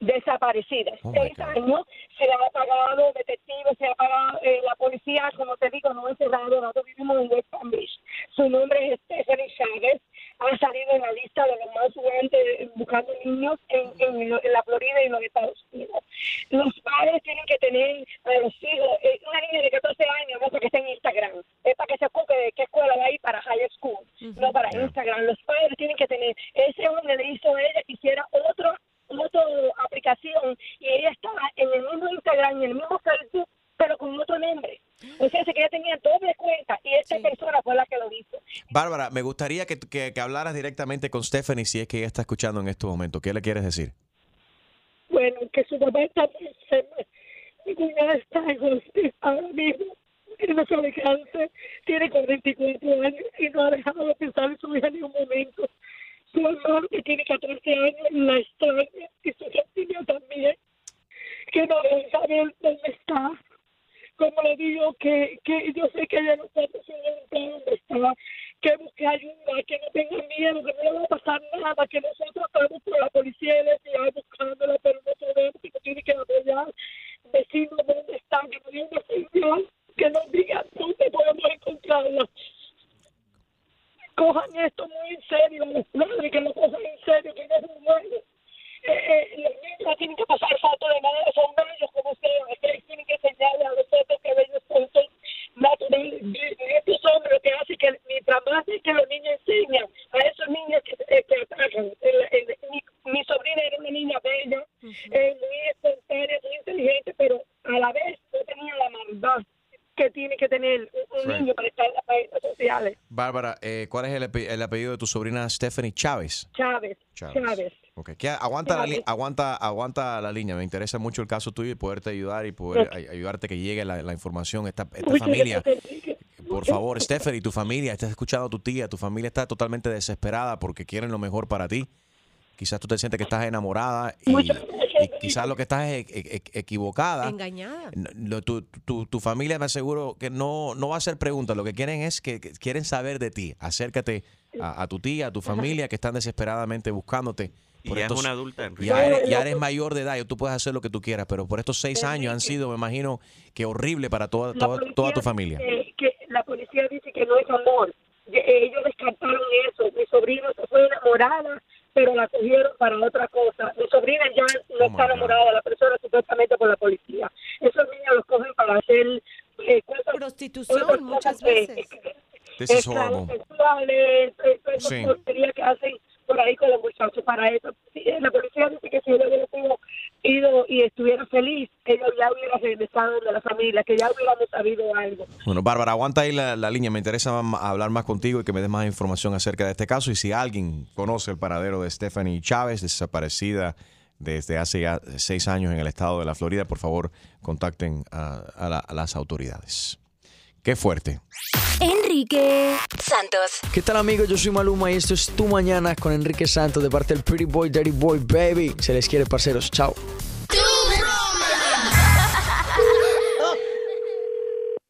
[SPEAKER 15] Desaparecida.
[SPEAKER 3] Oh,
[SPEAKER 15] Seis años se le ha pagado detectives, se ha pagado eh, la policía, como te digo, no es cerrado, nosotros vivimos en West Palm Beach. Su nombre es Stephanie Chávez, ha salido en la lista de los más jugantes buscando niños en, en, en la Florida y en los Estados Unidos. Los padres tienen que tener a los hijos, eh, una niña de 14 años no para que esté en Instagram, es para que se ocupe de qué escuela va a ir para high school, no para Instagram. Los padres tienen que tener, ese hombre le hizo a ella que hiciera otro, otra aplicación y ella estaba en el mismo Instagram y en el mismo Facebook, pero con otro nombre. O sea, que ella tenía doble cuenta y esta persona fue la que lo hizo.
[SPEAKER 3] Bárbara, me gustaría que, que- que hablaras directamente con Stephanie si es que ella está escuchando en este momento. ¿Qué le quieres decir?
[SPEAKER 15] Bueno, que su mamá está enferma. Mi cuñada está en hospital ahora mismo. Tiene sabe cáncer, tiene 44 años y no ha dejado de pensar en su hija ni un momento. Su hermano, que tiene 14 años, la extraña y su familia también. Que no debe saber dónde está. Como le digo, que, que yo sé que ella no está saber dónde está. Que busque ayuda, que no tenga miedo, que no le va a pasar nada, que nosotros estamos por la policía y el FBI buscándola, pero no sabemos que nos tiene que apoyar, decirnos dónde está, que nos diga una señal, que nos diga dónde podemos encontrarla. Cojan esto muy en serio, los padres que lo cojan en serio, que no es juego. Eh, eh, los niños tienen que pasar fotos de madre, son bellos como ustedes, ustedes tienen que enseñarle a nosotros que bellos son, son naturales. Y estos hombres lo que hace que mientras más es que los niños enseñan a esos niños que, eh, que atacan. El- el- mi, mi sobrina era una niña bella, eh, muy espontánea, muy inteligente, pero a la vez no tenía la maldad que tiene que tener un,
[SPEAKER 3] Right.
[SPEAKER 15] niño para estar en las redes sociales.
[SPEAKER 3] Bárbara, eh, ¿cuál es el, el apellido de tu sobrina Stephanie Chávez?
[SPEAKER 15] Chávez,
[SPEAKER 3] Chávez.
[SPEAKER 15] Chávez.
[SPEAKER 3] Ok, que aguanta, la, li- aguanta, aguanta la línea. Me interesa mucho el caso tuyo y poderte ayudar y poder ayudarte que llegue la, la información. Esta, esta familia, por favor, Stephanie, tu familia, estás escuchando a tu tía, tu familia está totalmente desesperada porque quieren lo mejor para ti. Quizás tú te sientes que estás enamorada y, y quizás lo que estás es e- e- equivocada.
[SPEAKER 5] Engañada.
[SPEAKER 3] No, tu, tu- tu familia me aseguro que no, no va a hacer preguntas, lo que quieren es que, que quieren saber de ti. Acércate a, a tu tía, a tu familia que están desesperadamente buscándote.
[SPEAKER 2] Y
[SPEAKER 3] por
[SPEAKER 2] ya es
[SPEAKER 3] estos-
[SPEAKER 2] una adulta, Enrique.
[SPEAKER 3] Ya eres, ya eres mayor de edad y tú puedes hacer lo que tú quieras, pero por estos seis años han sido, me imagino, que horrible para toda, toda, toda tu familia.
[SPEAKER 15] Que, que la policía dice que no es amor. Ellos descartaron eso. Mi sobrina se fue enamorada, pero la cogieron para otra cosa. Mi sobrina ya
[SPEAKER 3] Oh
[SPEAKER 15] no está enamorada de la persona supuestamente por la policía. Esos niños los cogen para hacer eh, cosas-
[SPEAKER 5] Prostitución
[SPEAKER 15] cosas
[SPEAKER 5] muchas
[SPEAKER 15] de-
[SPEAKER 5] veces.
[SPEAKER 3] This is horrible.
[SPEAKER 15] sexuales, eh,
[SPEAKER 3] Sí.
[SPEAKER 15] que hacen por ahí con los muchachos para eso. La policía dice que si ella hubiera ido y estuviera feliz, ella ya hubiera regresado de la familia, que ya hubiéramos sabido algo.
[SPEAKER 3] Bueno, Bárbara, aguanta ahí la, la línea. Me interesa hablar más contigo y que me des más información acerca de este caso. Y si alguien conoce el paradero de Stephanie Chávez, desaparecida desde hace ya seis años en el estado de la Florida, por favor, contacten a, a la- a las autoridades. Qué fuerte.
[SPEAKER 6] Enrique Santos.
[SPEAKER 16] ¿Qué tal amigos? Yo soy Maluma y esto es Tu Mañana con Enrique Santos de parte del Pretty Boy, Dirty Boy, Baby. Se les quiere, parceros. Chao.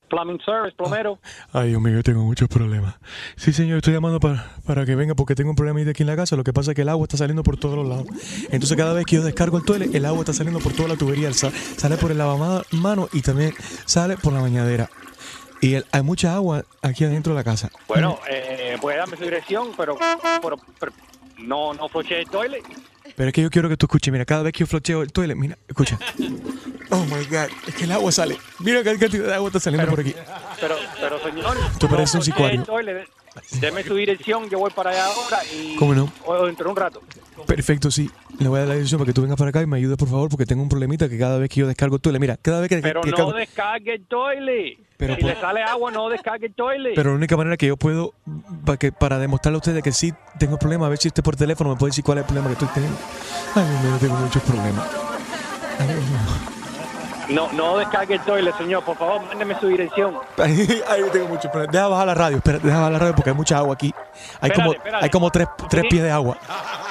[SPEAKER 17] Plumbing Service, plomero.
[SPEAKER 18] Ay, Dios mío, yo tengo muchos problemas. Sí, señor, estoy llamando para, para que venga porque tengo un problema aquí en la casa. Lo que pasa es que el agua está saliendo por todos los lados. Entonces, cada vez que yo descargo el toilet, el agua está saliendo por toda la tubería. Sa- Sale por el lavamanos y también sale por la bañadera. Y el- hay mucha agua aquí adentro de la casa.
[SPEAKER 17] Bueno, eh, puede darme su dirección, pero, pero, pero no, no floche el toilet.
[SPEAKER 18] Pero es que yo quiero que tú escuches. Mira, cada vez que yo flocheo el toilet, mira, escucha. Oh my God, es que el agua sale. Mira qué cantidad de agua está saliendo por aquí.
[SPEAKER 17] Pero, pero señor,
[SPEAKER 18] Tú pareces un
[SPEAKER 17] no floche el
[SPEAKER 18] sicario.
[SPEAKER 17] toilet. Deme su dirección, yo voy para allá ahora y
[SPEAKER 18] ¿Cómo no?
[SPEAKER 17] o dentro de un rato.
[SPEAKER 18] Perfecto, sí. Le voy a dar la dirección para que tú vengas para acá y me ayudes, por favor, porque tengo un problemita que cada vez que yo descargo el toilet, mira, cada vez que,
[SPEAKER 17] Pero
[SPEAKER 18] que
[SPEAKER 17] no descargue el toilet.
[SPEAKER 18] Pero
[SPEAKER 17] si
[SPEAKER 18] por-
[SPEAKER 17] le sale agua, no descargue el toilet.
[SPEAKER 18] Pero la única manera que yo puedo, para, que, para demostrarle a ustedes que sí tengo problemas, a ver si usted por teléfono me puede decir cuál es el problema que estoy teniendo. Ay, mío, tengo muchos problemas. Ay, mío.
[SPEAKER 17] No, no descargue el toilet, señor. Por favor, mándeme su dirección.
[SPEAKER 18] Ay, tengo muchos problemas. Deja bajar la radio, espera, deja bajar la radio porque hay mucha agua aquí. Hay
[SPEAKER 17] Espérate,
[SPEAKER 18] como,
[SPEAKER 17] espérate.
[SPEAKER 18] hay como tres, tres pies de agua.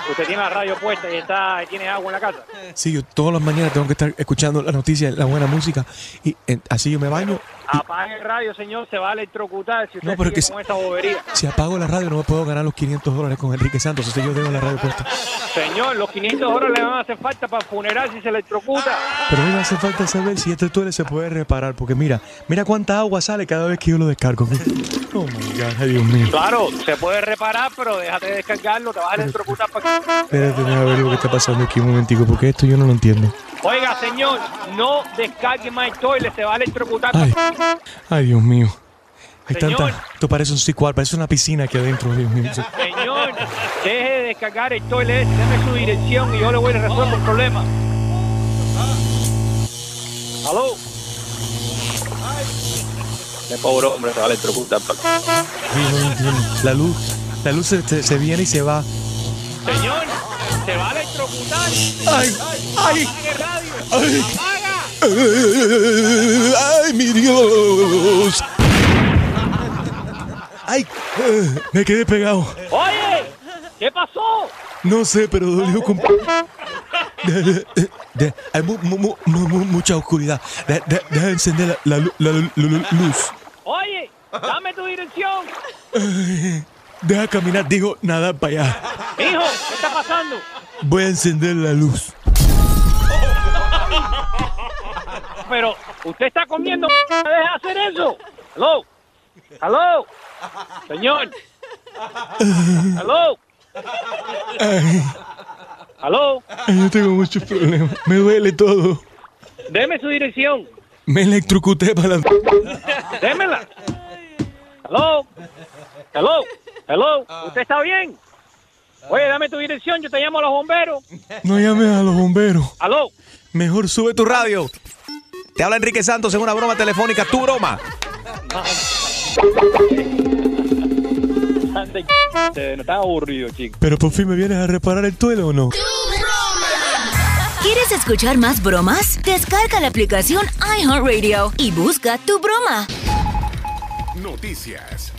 [SPEAKER 17] Usted tiene la radio puesta y está, tiene agua en la casa.
[SPEAKER 18] Sí, yo todas las mañanas tengo que estar escuchando la noticia, la buena música. Y así yo me baño.
[SPEAKER 17] Apague el radio, señor. Se va a electrocutar si usted
[SPEAKER 18] No, pero que
[SPEAKER 17] con esa bobería.
[SPEAKER 18] Si apago la radio no me puedo ganar los 500 dólares con Enrique Santos. Entonces yo tengo la radio puesta.
[SPEAKER 17] Señor, los 500 dólares le van a hacer falta para funeral si se electrocuta.
[SPEAKER 18] Pero me hace falta saber si este toilet se puede reparar. Porque mira, mira cuánta agua sale cada vez que yo lo descargo. Oh my God, Dios mío.
[SPEAKER 17] Claro, se puede reparar, pero déjate de descargarlo, te vas a electrocutar para
[SPEAKER 18] Espérate, déjame ver lo que está pasando aquí un momentico, porque esto yo no lo entiendo.
[SPEAKER 17] Oiga, señor, no descargue más el toilet, se va a electrocutar.
[SPEAKER 18] Ay, ay Dios mío. Hay
[SPEAKER 17] Señor.
[SPEAKER 18] tanta. Esto parece un sequal, parece una piscina aquí adentro, Dios mío.
[SPEAKER 17] Señor, deje de descargar el toilet, deme su dirección y yo le voy a resolver el problema. ¿Aló? Qué pobre hombre se va a electrocutar.
[SPEAKER 18] La luz, la luz se, se- se viene y se va. ¡Ay! ¡Ay! ¡Ay! ¡Ay, mi Dios! ¡Ay! eh, Me quedé pegado.
[SPEAKER 17] Oye, ¿qué pasó?
[SPEAKER 18] No sé, pero dolió con... Hay mu- mu- mu- mu- mu- mucha oscuridad. De- de- Deja de encender la, la la lu- lu- luz.
[SPEAKER 17] Oye, dame tu dirección.
[SPEAKER 18] Ay, Deja caminar, digo, nada para allá.
[SPEAKER 17] Hijo, ¿qué está pasando?
[SPEAKER 18] Voy a encender la luz.
[SPEAKER 17] Pero, ¿usted está comiendo? ¿Deja de hacer eso? ¿Aló? ¿Aló? Señor. ¿Aló?
[SPEAKER 18] ay, yo tengo muchos problemas. Me duele todo.
[SPEAKER 17] Deme su dirección.
[SPEAKER 18] Me electrocuté para la...
[SPEAKER 17] Démela. ¿Aló? ¿Aló? ¿Aló? ¿Usted está bien? Oye, dame tu dirección, yo te llamo a los bomberos.
[SPEAKER 18] No llames a los bomberos.
[SPEAKER 17] ¿Aló?
[SPEAKER 3] Mejor sube tu radio. Te habla Enrique Santos en una broma telefónica. Tu broma.
[SPEAKER 17] Ande, No está aburrido, chico.
[SPEAKER 18] Pero por fin me vienes a reparar el toile o no?
[SPEAKER 6] ¿Quieres escuchar más bromas? Descarga la aplicación iHeartRadio y busca tu broma.
[SPEAKER 10] Noticias.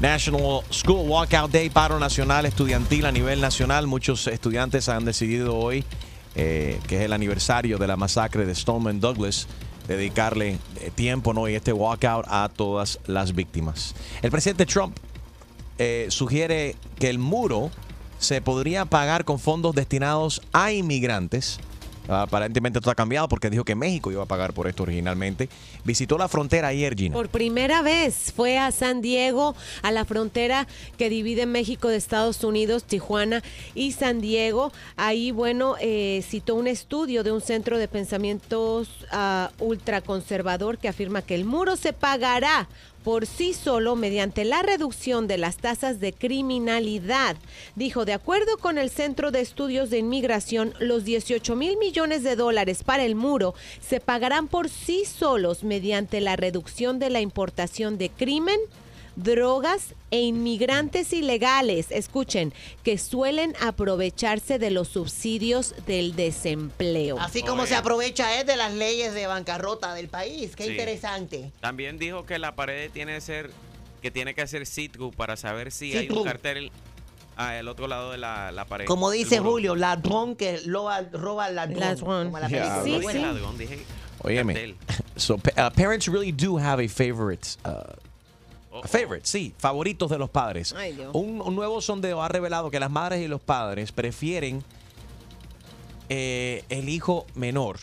[SPEAKER 3] National School Walkout Day, paro nacional estudiantil a nivel nacional. Muchos estudiantes han decidido hoy, eh, que es el aniversario de la masacre de Stoneman Douglas, dedicarle eh, tiempo ¿no? y este walkout a todas las víctimas. El presidente Trump eh, sugiere que el muro se podría pagar con fondos destinados a inmigrantes. Aparentemente esto ha cambiado porque dijo que México iba a pagar por esto originalmente. Visitó la frontera ayer, Gina.
[SPEAKER 5] Por primera vez fue a San Diego, a la frontera que divide México de Estados Unidos, Tijuana y San Diego. Ahí, bueno, eh, citó un estudio de un centro de pensamientos ah, ultraconservador que afirma que el muro se pagará por sí solo mediante la reducción de las tasas de criminalidad. Dijo, de acuerdo con el Centro de Estudios de Inmigración, los 18 mil millones de dólares para el muro se pagarán por sí solos mediante la reducción de la importación de crimen, drogas e inmigrantes ilegales, escuchen, que suelen aprovecharse de los subsidios del desempleo.
[SPEAKER 1] Así como se aprovecha él de las leyes de bancarrota del país. Qué
[SPEAKER 2] Sí.
[SPEAKER 1] interesante.
[SPEAKER 2] También dijo que la pared tiene que ser que tiene que ser sit-through para saber si hay un cartel al otro lado de la, la pared.
[SPEAKER 1] Como dice. Julio, ladrón que roba, roba al ladrón.
[SPEAKER 5] Ladrón.
[SPEAKER 1] La
[SPEAKER 3] Yeah. Sí, sí.
[SPEAKER 2] ladrón, dije.
[SPEAKER 3] So, uh, parents really do have a favorite. uh, a favorite, sí, favoritos de los padres.
[SPEAKER 5] Ay, Dios.
[SPEAKER 3] Un, un nuevo sondeo ha revelado que las madres y los padres prefieren eh, el hijo menor.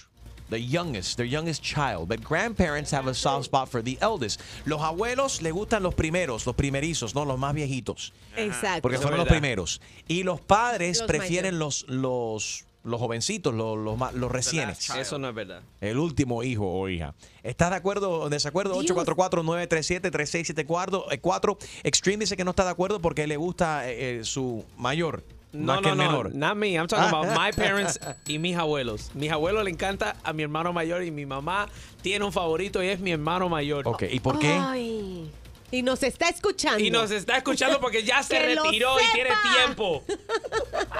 [SPEAKER 3] The youngest, their youngest child. But grandparents have a soft spot for the eldest. Los abuelos les gustan los primeros, los primerizos, no los más viejitos.
[SPEAKER 5] Exacto.
[SPEAKER 3] Porque fueron los primeros. Y los padres
[SPEAKER 5] Los
[SPEAKER 3] prefieren los, los, los jovencitos, los, los, los recientes.
[SPEAKER 7] Eso no es verdad.
[SPEAKER 3] El último hijo o hija. ¿Estás de acuerdo o desacuerdo?
[SPEAKER 7] Dios.
[SPEAKER 3] 844-937-3674. Eh. Extreme dice que no está de acuerdo porque le gusta eh, eh, su mayor.
[SPEAKER 7] No,
[SPEAKER 3] que
[SPEAKER 7] no,
[SPEAKER 3] el
[SPEAKER 7] no,
[SPEAKER 3] menor.
[SPEAKER 7] not me. I'm talking
[SPEAKER 3] Ah.
[SPEAKER 7] about my parents y mis abuelos. Mis abuelos le encanta a mi hermano mayor y mi mamá tiene un favorito y es mi hermano mayor.
[SPEAKER 3] Ok, ¿y por qué?
[SPEAKER 5] Ay. Y nos está escuchando.
[SPEAKER 7] Y nos está escuchando porque ya se retiró y tiene tiempo.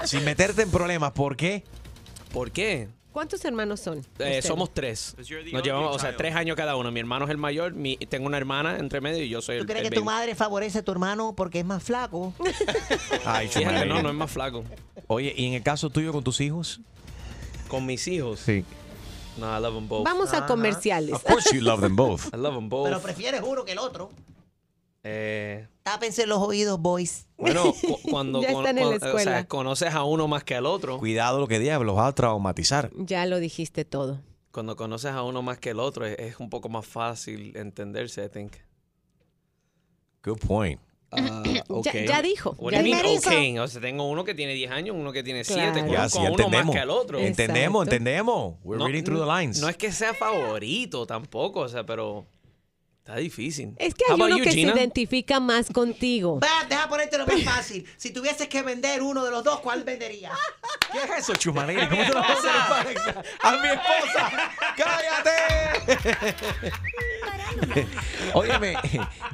[SPEAKER 3] Sin meterte en problemas, ¿por qué?
[SPEAKER 7] ¿Por qué?
[SPEAKER 5] ¿Cuántos hermanos son?
[SPEAKER 7] Eh, somos tres. Nos llevamos, o sea, tres años cada uno. Mi hermano es el mayor, mi, tengo una hermana entre medio y yo soy
[SPEAKER 9] ¿Tú
[SPEAKER 7] el,
[SPEAKER 9] crees
[SPEAKER 7] el
[SPEAKER 9] que tu
[SPEAKER 7] baby.
[SPEAKER 9] madre favorece a tu hermano porque es más flaco?
[SPEAKER 3] Ay,
[SPEAKER 7] Fíjate, no, no es más flaco.
[SPEAKER 3] Oye, ¿y en el caso tuyo con tus hijos?
[SPEAKER 7] Con mis hijos.
[SPEAKER 3] Sí.
[SPEAKER 7] No, I love them both.
[SPEAKER 5] Vamos a comerciales.
[SPEAKER 3] Of course you love them both.
[SPEAKER 7] I love them both.
[SPEAKER 9] Pero prefieres uno que el otro.
[SPEAKER 7] Eh,
[SPEAKER 9] Tápense los oídos, boys.
[SPEAKER 7] bueno, cu- cuando
[SPEAKER 5] Ya
[SPEAKER 7] con-
[SPEAKER 5] la
[SPEAKER 7] con- o sea, conoces a uno más que al otro,
[SPEAKER 3] Cuidado lo que digas, los va a traumatizar.
[SPEAKER 5] Ya lo dijiste todo.
[SPEAKER 7] cuando conoces a uno más que el otro, es, es un poco más fácil entenderse, I think.
[SPEAKER 3] Good point.
[SPEAKER 5] Ya-
[SPEAKER 7] okay.
[SPEAKER 5] ya dijo,
[SPEAKER 7] What
[SPEAKER 5] ya
[SPEAKER 7] do you mean,
[SPEAKER 5] dijo.
[SPEAKER 7] okay? O sea, tengo uno que tiene 10 años, uno que tiene 7,
[SPEAKER 5] Claro.
[SPEAKER 7] con,
[SPEAKER 3] Ya, sí,
[SPEAKER 7] uno más
[SPEAKER 3] entendemos.
[SPEAKER 7] que al otro.
[SPEAKER 3] Entendemos,
[SPEAKER 5] Exacto.
[SPEAKER 3] entendemos. We're reading through the lines.
[SPEAKER 7] No es que sea favorito tampoco, o sea, pero está difícil.
[SPEAKER 5] Es que hay uno
[SPEAKER 7] you,
[SPEAKER 5] que
[SPEAKER 7] Gina?
[SPEAKER 5] se identifica más contigo.
[SPEAKER 9] Va, deja ponértelo más fácil. Si tuvieses que vender uno de los dos, ¿cuál venderías?
[SPEAKER 3] ¿Qué es eso, Chumaleri? ¿Cómo te lo vas a hacer ¡A mi esposa! ¡Cállate! Óyeme,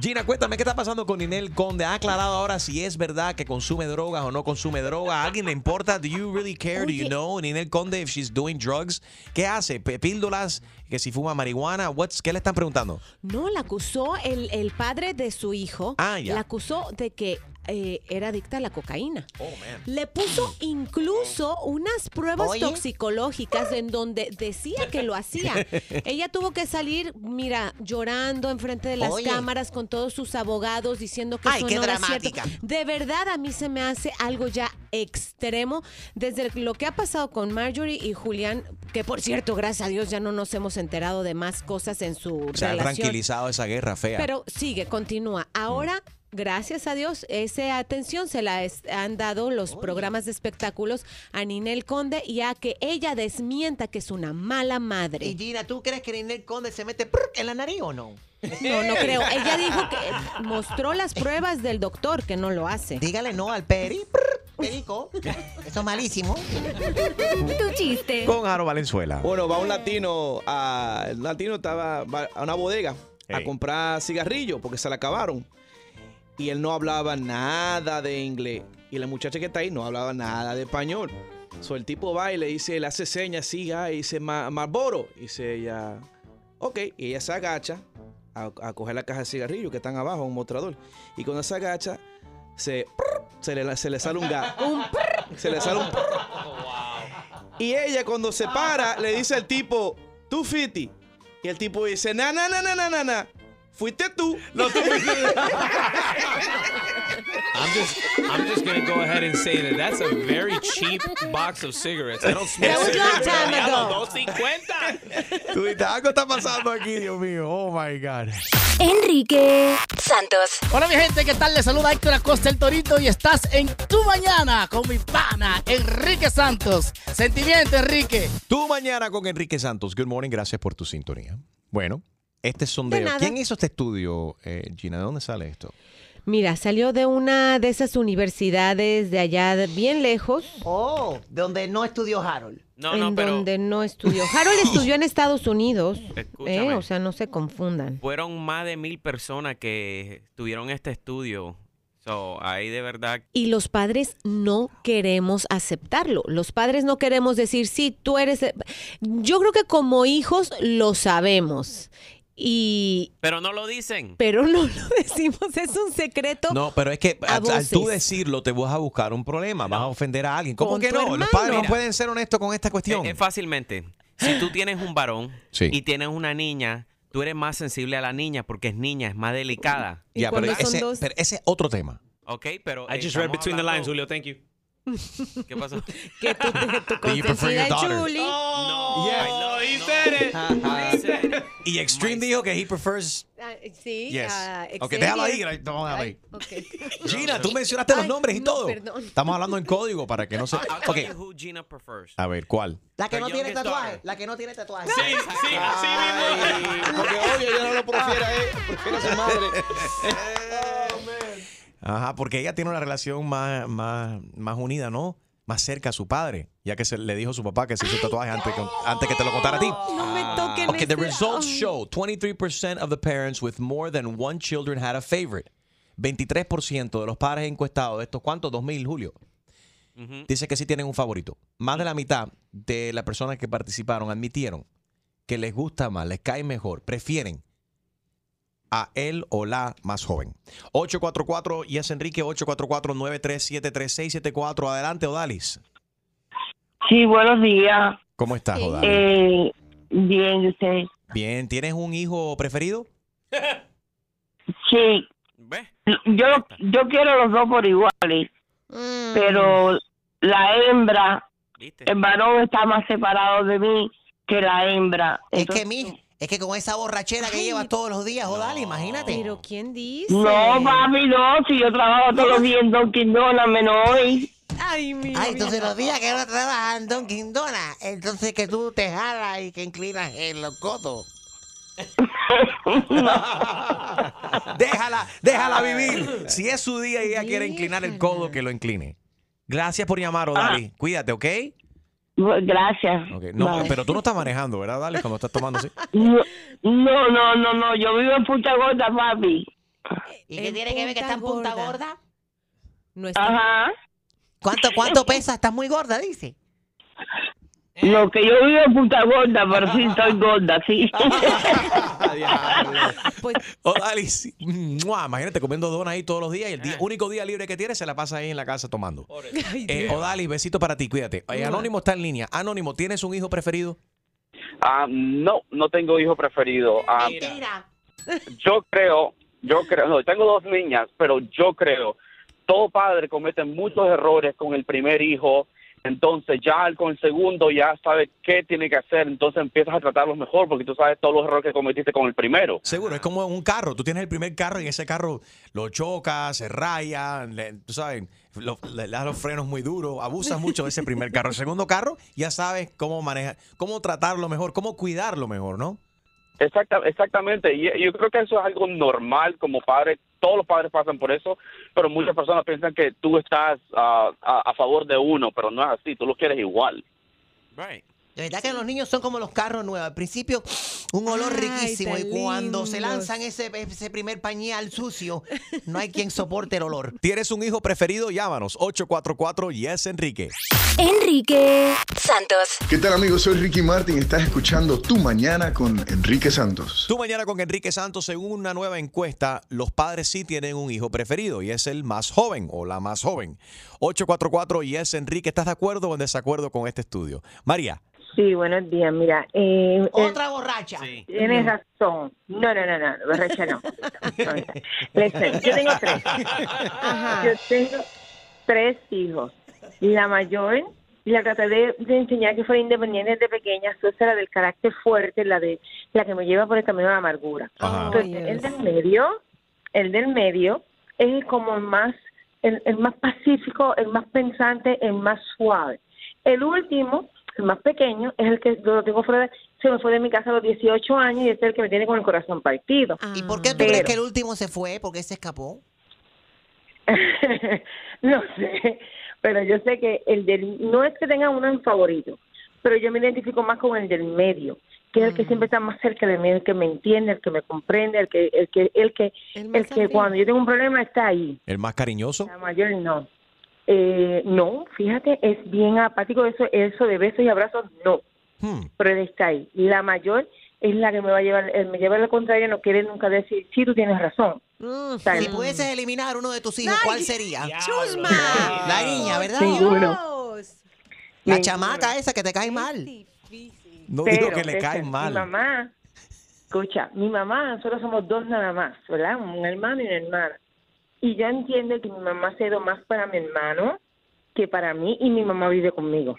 [SPEAKER 3] Gina, cuéntame, ¿qué está pasando con Ninel Conde? ¿Ha aclarado ahora si es verdad que consume drogas o no consume drogas? ¿A alguien le importa? ¿Do you really care? ¿Do you know Ninel Conde if she's doing drugs? ¿Qué hace? ¿P- ¿Píldoras? ¿Que si fuma marihuana? What's, ¿Qué le están preguntando?
[SPEAKER 5] No, la acusó el, el padre de su hijo.
[SPEAKER 3] Ah, ya.
[SPEAKER 5] La acusó de que eh, era adicta a la cocaína.
[SPEAKER 3] Oh, man.
[SPEAKER 5] Le puso incluso unas pruebas
[SPEAKER 9] Oye.
[SPEAKER 5] toxicológicas en donde decía que lo hacía. Ella tuvo que salir, mira, llorando enfrente de las
[SPEAKER 9] Oye.
[SPEAKER 5] cámaras con todos sus abogados diciendo que
[SPEAKER 9] Ay,
[SPEAKER 5] eso
[SPEAKER 9] qué
[SPEAKER 5] no era cierto.
[SPEAKER 9] dramática.
[SPEAKER 5] De verdad, a mí se me hace algo ya extremo. Desde lo que ha pasado con Marjorie y Julián, que por cierto, gracias a Dios ya no nos hemos enterado de más cosas en su
[SPEAKER 3] Se ha
[SPEAKER 5] relación.
[SPEAKER 3] tranquilizado esa guerra fea.
[SPEAKER 5] Pero sigue, continúa. Ahora, gracias a Dios, esa atención se la es- han dado los programas de espectáculos a Ninel Conde y a que ella desmienta que es una mala
[SPEAKER 9] Y
[SPEAKER 5] madre.
[SPEAKER 9] Gina, ¿tú crees que Ninel Conde se mete en la nariz o no?
[SPEAKER 5] No, no creo. Ella dijo que mostró las pruebas del doctor que no lo hace.
[SPEAKER 9] Dígale no al peri, perico. Eso es malísimo.
[SPEAKER 6] Tu chiste.
[SPEAKER 3] Con Aro Valenzuela.
[SPEAKER 7] Bueno, va un latino, a, el latino estaba a una bodega a comprar cigarrillos porque se le acabaron. Y él no hablaba nada de inglés. Y la muchacha que está ahí no hablaba nada de español. So, el tipo va y le dice, le hace señas, siga, y dice, "Ma- Marlboro. Y dice ella, ok. Y ella se agacha a, coger la caja de cigarrillos que están abajo, un mostrador. Y cuando se agacha, se, se, le, se le sale un gas. se le sale un... Y ella cuando se para le dice al tipo, tú Fiti. Y el tipo dice, na, na, na, na, na, na. Fuiste tú. No, tú fuiste I'm just, I'm just gonna go ahead and say that that's a very cheap box of cigarettes. I don't smoke
[SPEAKER 5] That was
[SPEAKER 7] cigarettes.
[SPEAKER 5] long time ago.
[SPEAKER 7] 250.
[SPEAKER 3] Tú dices, algo está pasando aquí, Dios mío. Oh my God.
[SPEAKER 6] Enrique Santos.
[SPEAKER 19] Hola mi gente, ¿qué tal? Les saluda Héctor Acosta el Torito y estás en Tu Mañana con mi pana Enrique Santos. Sentimiento, Enrique.
[SPEAKER 3] Tú mañana con Enrique Santos. Good morning, gracias por tu sintonía. Bueno, este sondeo. ¿Quién hizo este estudio, eh, Gina? ¿De dónde sale esto?
[SPEAKER 5] Mira, salió de una de esas universidades de allá de- bien lejos.
[SPEAKER 9] Oh, de donde no estudió Harold.
[SPEAKER 2] No,
[SPEAKER 5] en
[SPEAKER 2] no, pero
[SPEAKER 5] donde no estudió. Harold estudió en Estados Unidos.
[SPEAKER 2] Escúchame.
[SPEAKER 5] ¿eh? O sea, no se confundan.
[SPEAKER 2] fueron más de mil personas que tuvieron este estudio. So, ahí de verdad
[SPEAKER 5] Y los padres no queremos aceptarlo. Los padres no queremos decir, sí, tú eres... Yo creo que como hijos lo sabemos. Y...
[SPEAKER 2] Pero no lo dicen.
[SPEAKER 5] Pero no lo decimos, es un secreto.
[SPEAKER 3] No, pero es que
[SPEAKER 5] A
[SPEAKER 3] al, al tú decirlo te vas a buscar un problema, vas a ofender a alguien. ¿Cómo
[SPEAKER 5] Con
[SPEAKER 3] que no?
[SPEAKER 5] hermano.
[SPEAKER 3] Los padres no pueden ser honestos con esta cuestión.
[SPEAKER 2] Es, es fácilmente. Si tú tienes un varón
[SPEAKER 3] Sí.
[SPEAKER 2] y tienes una niña, tú eres más sensible a la niña porque es niña, es más delicada.
[SPEAKER 3] Ya, pero ese,
[SPEAKER 5] dos-
[SPEAKER 3] pero ese es otro tema.
[SPEAKER 2] ¿Ok? Pero.
[SPEAKER 7] I
[SPEAKER 2] eh,
[SPEAKER 7] just read between the lines,
[SPEAKER 2] hablando-
[SPEAKER 7] Julio. Thank you.
[SPEAKER 2] ¿Qué pasó?
[SPEAKER 5] que tu, que tu
[SPEAKER 3] your
[SPEAKER 5] consentida
[SPEAKER 3] daughter?
[SPEAKER 5] Julie.
[SPEAKER 2] No.
[SPEAKER 3] Yeah.
[SPEAKER 2] I know,
[SPEAKER 7] he
[SPEAKER 2] no.
[SPEAKER 7] said it.
[SPEAKER 2] Said it.
[SPEAKER 3] Y Extreme dijo que he prefers
[SPEAKER 5] Ah, Sí,
[SPEAKER 3] Yes.
[SPEAKER 5] ah,
[SPEAKER 3] Ok, déjalo ahí, no, déjalo ahí.
[SPEAKER 5] Ok.
[SPEAKER 3] Gina, tú mencionaste los
[SPEAKER 5] Ay,
[SPEAKER 3] nombres y
[SPEAKER 5] no,
[SPEAKER 3] todo.
[SPEAKER 5] perdón.
[SPEAKER 3] Estamos hablando en código para que no se.
[SPEAKER 2] I'll tell
[SPEAKER 3] Ok,
[SPEAKER 2] you who Gina prefers.
[SPEAKER 3] a ver, ¿cuál?
[SPEAKER 1] La que no tiene tatuaje.
[SPEAKER 2] daughter.
[SPEAKER 1] La que no tiene tatuaje.
[SPEAKER 2] Sí, sí, así mismo.
[SPEAKER 7] Porque obvio, ella no lo prefiere a él, prefiere a su madre.
[SPEAKER 3] Ajá, porque ella tiene una relación más, más, más unida, ¿no? Más cerca a su padre, ya que se le dijo a su papá que se hizo tatuaje antes que, antes que te lo contara a ti.
[SPEAKER 5] No me toquen
[SPEAKER 3] Okay, the
[SPEAKER 5] ese-
[SPEAKER 3] results show 23% of the parents with more than one children had a favorite. 23% de los padres encuestados, de estos cuántos, 2000, Julio, dice que sí tienen un favorito. Más de la mitad de las personas que participaron admitieron que les gusta más, les cae mejor, prefieren a él o la más joven. 844 y es Enrique 844-9373674. Adelante, Odalis.
[SPEAKER 14] Sí, buenos días.
[SPEAKER 3] ¿Cómo estás, Odalis?
[SPEAKER 14] Eh, bien, ¿y usted?
[SPEAKER 3] Bien, ¿tienes un hijo preferido?
[SPEAKER 14] Sí. Yo, yo quiero los dos por iguales, pero la hembra, el varón está más separado de mí que la hembra.
[SPEAKER 1] Es que mi, es que con esa borrachera que llevas todos los días, Jodal, imagínate.
[SPEAKER 5] Pero ¿quién dice?
[SPEAKER 14] No, papi, no, si yo trabajo todos los días en Dunkin' Donuts, menos hoy.
[SPEAKER 5] Ay, mi
[SPEAKER 1] Ay, entonces los días que no trabajas en Dunkin' Donuts, entonces que tú te jalas y que inclinas en los codos.
[SPEAKER 3] déjala, déjala vivir. Si es su día y ella quiere inclinar el codo, que lo incline. Gracias por llamar, Odali. Cuídate, ¿ok?
[SPEAKER 14] Gracias.
[SPEAKER 3] No, pero tú no estás manejando, ¿verdad, Dali? Cuando estás tomando así.
[SPEAKER 14] No, no, no, no, yo vivo en Punta Gorda, papi.
[SPEAKER 1] ¿Y qué tiene que ver que está en punta gorda?
[SPEAKER 5] No
[SPEAKER 14] Ajá.
[SPEAKER 1] ¿Cuánto, cuánto pesa? Estás muy gorda, dice.
[SPEAKER 14] Lo que yo vivo en Punta Gorda, pero sí estoy gorda, sí.
[SPEAKER 3] Odali, sí. Mua, imagínate comiendo donas ahí todos los días y el día- único día libre que tiene se la pasa ahí en la casa tomando. Eh, Odali, besito para ti, cuídate. Eh, Anónimo está en línea. Anónimo, ¿tienes un hijo preferido?
[SPEAKER 20] Ah, no, no tengo hijo preferido. Ah, yo creo, yo creo, no, tengo dos niñas, pero yo creo, todo padre comete muchos errores con el primer hijo, entonces ya con el segundo ya sabe qué tiene que hacer, entonces empiezas a tratarlos mejor porque tú sabes todos los errores que cometiste con el primero.
[SPEAKER 3] Seguro, es como un carro. Tú tienes el primer carro y ese carro lo chocas, se raya, le- tú sabes, lo- le, das los frenos muy duros, abusas mucho de ese primer carro. El segundo carro ya sabes cómo manejar, cómo tratarlo mejor, cómo cuidarlo mejor, ¿no?
[SPEAKER 20] Exacta, exactamente, y yo creo que eso es algo normal como padre, todos los padres pasan por eso, pero muchas personas piensan que tú estás ah, a, favor de uno, pero no es así, tú lo quieres igual.
[SPEAKER 1] De verdad que los niños son como los carros nuevos. Al principio, un olor
[SPEAKER 5] Ay,
[SPEAKER 1] riquísimo. Y cuando se lanzan ese, ese primer pañal sucio, no hay quien soporte el olor.
[SPEAKER 3] ¿Tienes un hijo preferido? Llámanos 844 Yes Enrique.
[SPEAKER 6] Enrique Santos.
[SPEAKER 21] ¿Qué tal amigos? Soy Ricky Martin. Estás escuchando Tu Mañana con Enrique Santos.
[SPEAKER 3] Tú mañana con Enrique Santos, según una nueva encuesta, los padres sí tienen un hijo preferido y es el más joven o la más joven. 844 Yes Enrique, ¿estás de acuerdo o en desacuerdo con este estudio? María.
[SPEAKER 22] Sí, buenos días. Mira, eh,
[SPEAKER 1] Otra borracha.
[SPEAKER 22] Tienes razón. No, no, no, no, borracha no. Listen, yo tengo tres. Yo tengo tres hijos. La mayor la traté de, de enseñar que fuera independiente desde pequeña. Esa era del carácter fuerte, la de la que me lleva por el camino de la amargura. Entonces, el del medio, el del medio es como el más, el, el más pacífico, el más pensante, el más suave. El último, el más pequeño, es el que lo tengo fuera de, se me fue de mi casa a los 18 años y es el que me tiene con el corazón partido.
[SPEAKER 1] ¿Y por qué tú
[SPEAKER 22] Pero-
[SPEAKER 1] crees que el último se fue? ¿Por qué se escapó?
[SPEAKER 22] no sé, pero yo sé que el del, no es que tenga uno en favorito, pero yo me identifico más con el del medio, que es el que siempre está más cerca de mí, el que me entiende, el que me comprende, el que, el que, el que, el, que cuando yo tengo un problema está ahí.
[SPEAKER 3] ¿El más cariñoso?
[SPEAKER 22] La mayor no. Eh, no, fíjate, es bien apático eso, eso de besos y abrazos, no. Pero él está ahí. La mayor es la que me va a llevar, eh, me lleva a la contraria, no quiere nunca decir, sí, tú tienes razón. O sea,
[SPEAKER 1] Si pudieses eliminar uno de tus hijos, ¿cuál sería?
[SPEAKER 5] Chusma.
[SPEAKER 1] La niña, ¿verdad?
[SPEAKER 22] Ninguno.
[SPEAKER 1] La chamaca esa que te cae mal.
[SPEAKER 3] No
[SPEAKER 22] Pero,
[SPEAKER 3] digo que le cae mal.
[SPEAKER 22] Mi mamá, escucha, mi mamá, nosotros somos dos nada más, ¿verdad? Un hermano y una hermana. Y yo entiendo que mi mamá ha sido más para mi hermano que para mí y mi mamá vive conmigo.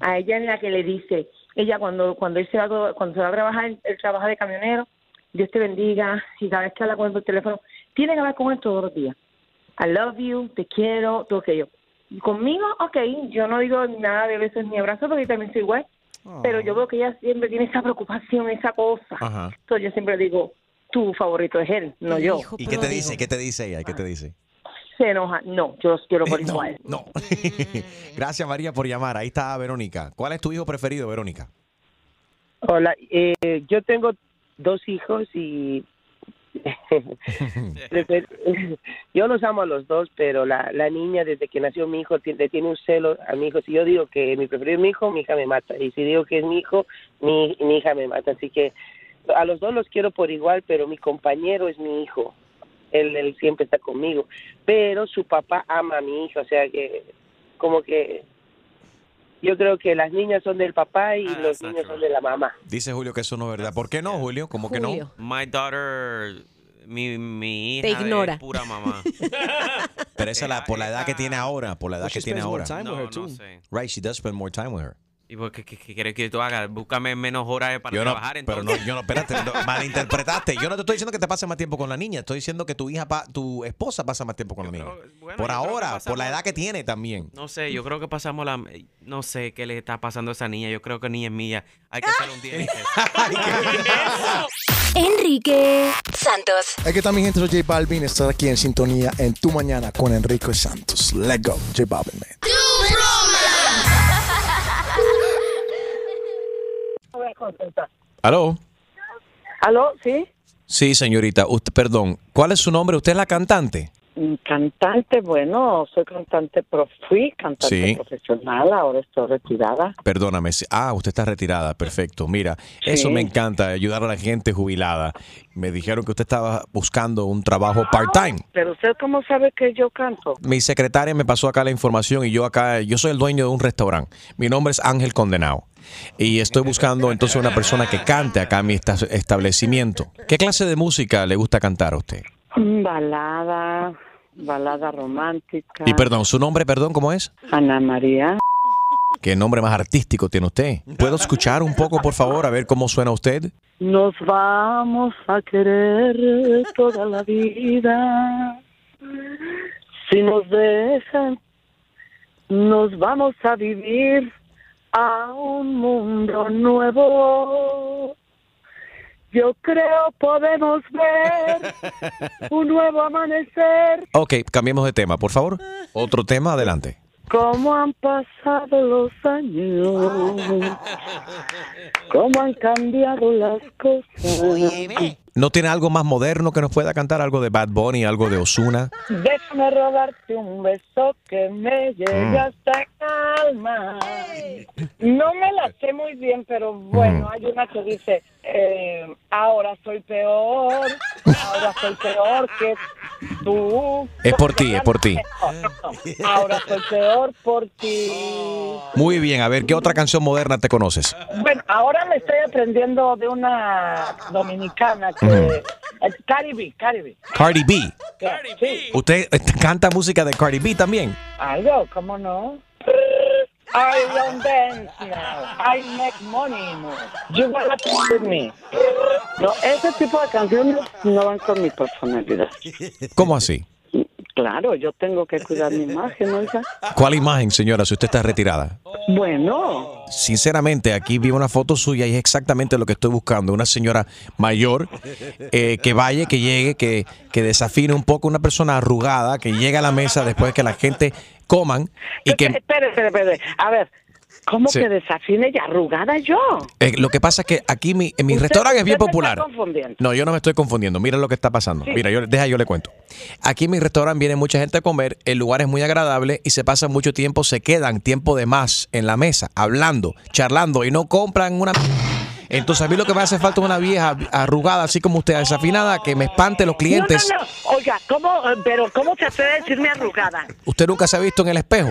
[SPEAKER 22] A ella es la que le dice, ella cuando cuando él se va, a- cuando se va a trabajar, él trabaja de camionero,
[SPEAKER 23] Dios te bendiga, y cada vez que habla con él por teléfono, tiene que hablar con él todos los días. I love you, te quiero, todo aquello. Y Conmigo, ok, yo no digo nada de besos ni abrazos porque yo también soy igual, pero yo veo que ella siempre tiene esa preocupación, esa cosa. Entonces yo siempre digo, tu favorito es él, no yo.
[SPEAKER 3] ¿Y qué te dice? ¿Qué te dice ella? ¿Qué te dice?
[SPEAKER 23] Se enoja, no, yo los quiero por
[SPEAKER 3] Eh, no,
[SPEAKER 23] igual.
[SPEAKER 3] no. Gracias María por llamar. Ahí está Verónica. ¿Cuál es tu hijo preferido, Verónica?
[SPEAKER 24] Hola, eh, yo tengo dos hijos y yo los amo a los dos, pero la, la niña desde que nació mi hijo tiene, tiene un celo a mi hijo. Si yo digo que mi preferido es mi hijo, mi hija me mata. Y si digo que es mi hijo, mi, mi hija me mata. Así que a los dos los quiero por igual, pero mi compañero es mi hijo. Él, él siempre está conmigo. Pero su papá ama a mi hija, o sea que como que yo creo que las niñas son del papá y los niños son de la mamá.
[SPEAKER 3] Dice Julio que eso no es verdad. ¿Por qué no, Julio? ¿Cómo que no?
[SPEAKER 2] My daughter, mi, mi hija
[SPEAKER 3] Te ignora.
[SPEAKER 2] es pura mamá.
[SPEAKER 3] Pero esa es la, por la edad que tiene ahora, por la edad
[SPEAKER 2] Well,
[SPEAKER 3] que tiene ahora.
[SPEAKER 2] No, no sé.
[SPEAKER 3] Right, she does spend more time with her.
[SPEAKER 2] ¿Y por qué, qué- qué quieres que tú hagas? Búscame menos horas para
[SPEAKER 3] Yo no,
[SPEAKER 2] trabajar
[SPEAKER 3] pero
[SPEAKER 2] entonces.
[SPEAKER 3] no, yo no, espérate, no, malinterpretaste. Yo no te estoy diciendo que te pases más tiempo con la niña, estoy diciendo que tu hija, pa- tu esposa pasa más tiempo con la niña. por ahora, por la edad que tiene también.
[SPEAKER 2] No sé, yo creo que pasamos la... No sé qué le está pasando a esa niña. Yo creo que ni es mía. Hay que hacer un día.
[SPEAKER 6] Enrique Santos.
[SPEAKER 18] Aquí está mi gente, soy J Balvin, estar aquí en sintonía en Tu Mañana con Enrique Santos. Let's go, J Balvin, man.
[SPEAKER 3] ¿Aló?
[SPEAKER 23] ¿Aló? ¿Sí?
[SPEAKER 3] Sí, señorita. Usted, perdón, ¿cuál es su nombre? ¿Usted es la cantante?
[SPEAKER 23] Cantante, bueno, soy cantante, pero fui cantante
[SPEAKER 3] Sí.
[SPEAKER 23] profesional, ahora estoy retirada.
[SPEAKER 3] Perdóname. Ah, usted está retirada. Perfecto. Mira, eso me encanta, ayudar a la gente jubilada. Me dijeron que usted estaba buscando un trabajo part-time.
[SPEAKER 23] Pero usted cómo sabe que yo canto?
[SPEAKER 3] Mi secretaria me pasó acá la información y yo acá, yo soy el dueño de un restaurante. Mi nombre es Ángel Condenado. Y estoy buscando entonces una persona que cante acá en mi esta- establecimiento. ¿Qué clase de música le gusta cantar a usted?
[SPEAKER 23] Balada, balada romántica.
[SPEAKER 3] Y perdón, ¿su nombre, perdón, cómo es?
[SPEAKER 23] Ana María.
[SPEAKER 3] ¿Qué nombre más artístico tiene usted? ¿Puedo escuchar un poco, por favor, a ver cómo suena usted?
[SPEAKER 23] Nos vamos a querer toda la vida. Si nos dejan, nos vamos a vivir a un mundo nuevo. Yo creo podemos ver un nuevo amanecer.
[SPEAKER 3] Ok, cambiemos de tema, por favor. Otro tema, adelante.
[SPEAKER 23] Cómo han pasado los años, cómo han cambiado las cosas.
[SPEAKER 3] ¿No tiene algo más moderno que nos pueda cantar? ¿Algo de Bad Bunny, algo de Osuna?
[SPEAKER 23] Déjame robarte un beso que me llegue
[SPEAKER 3] Mm.
[SPEAKER 23] hasta el alma. No me la sé muy bien, pero bueno, hay una que dice, eh, ahora soy peor, ahora soy peor que tú.
[SPEAKER 3] Es por ti, es por ti.
[SPEAKER 23] Ahora soy peor por ti.
[SPEAKER 3] Muy bien, a ver, ¿qué otra canción moderna te conoces?
[SPEAKER 23] Bueno, ahora me estoy aprendiendo de una dominicana que
[SPEAKER 3] Ujú.
[SPEAKER 23] es Caribe, Caribe.
[SPEAKER 3] Cardi B.
[SPEAKER 23] Sí.
[SPEAKER 3] ¿Usted eh, canta música de Cardi B también?
[SPEAKER 23] Algo, ¿cómo no? I don't dance now. I make money now. You wanna dance with me. No, ese tipo de canciones no van con mi personalidad.
[SPEAKER 3] ¿Cómo así?
[SPEAKER 23] Claro, yo tengo que cuidar mi imagen, oiga.
[SPEAKER 3] ¿Cuál imagen, señora, si usted está retirada?
[SPEAKER 23] Bueno,
[SPEAKER 3] Sinceramente, aquí vi una foto suya y es exactamente lo que estoy buscando. Una señora mayor eh, que vaya, que llegue, que, que desafine un poco. Una persona arrugada que llegue a la mesa después de que la gente coman y que...
[SPEAKER 23] espere, espere, espere. A ver, ¿cómo
[SPEAKER 3] Sí.
[SPEAKER 23] que desafine y arrugada yo?
[SPEAKER 3] eh, lo que pasa es que aquí mi, en mi
[SPEAKER 23] Usted-
[SPEAKER 3] restaurante es bien popular.
[SPEAKER 23] confundiendo.
[SPEAKER 3] No, yo no me estoy confundiendo. Mira lo que está pasando.
[SPEAKER 23] Sí.
[SPEAKER 3] Mira, yo, deja, yo le cuento. Aquí en mi restaurante viene mucha gente a comer, el lugar es muy agradable y se pasan mucho tiempo, se quedan tiempo de más en la mesa, hablando, charlando y no compran una... Entonces a mí lo que me hace falta es una vieja arrugada, así como usted, desafinada, que me espante los clientes.
[SPEAKER 23] No, no, no. Oiga, ¿cómo, eh, pero ¿cómo se atreve a decirme arrugada?
[SPEAKER 3] Usted nunca se ha visto en el espejo.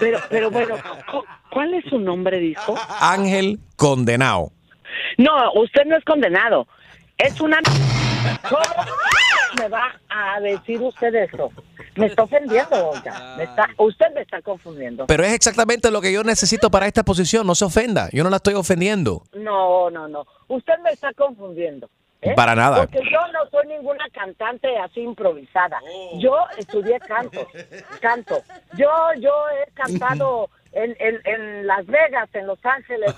[SPEAKER 23] Pero, pero bueno, cu- ¿cuál es su nombre, dijo?
[SPEAKER 3] Ángel condenado.
[SPEAKER 23] No, usted no es condenado. Es una... ¿Cómo me va a decir usted eso? Me está ofendiendo. Me está... Usted me está confundiendo.
[SPEAKER 3] Pero es exactamente lo que yo necesito para esta posición. No se ofenda. Yo no la estoy ofendiendo.
[SPEAKER 23] No, no, no. Usted me está confundiendo. ¿eh?
[SPEAKER 3] Para nada.
[SPEAKER 23] Porque yo no soy ninguna cantante así improvisada. Yo estudié canto, canto. Yo, yo he cantado en, en, en Las Vegas, en Los Ángeles,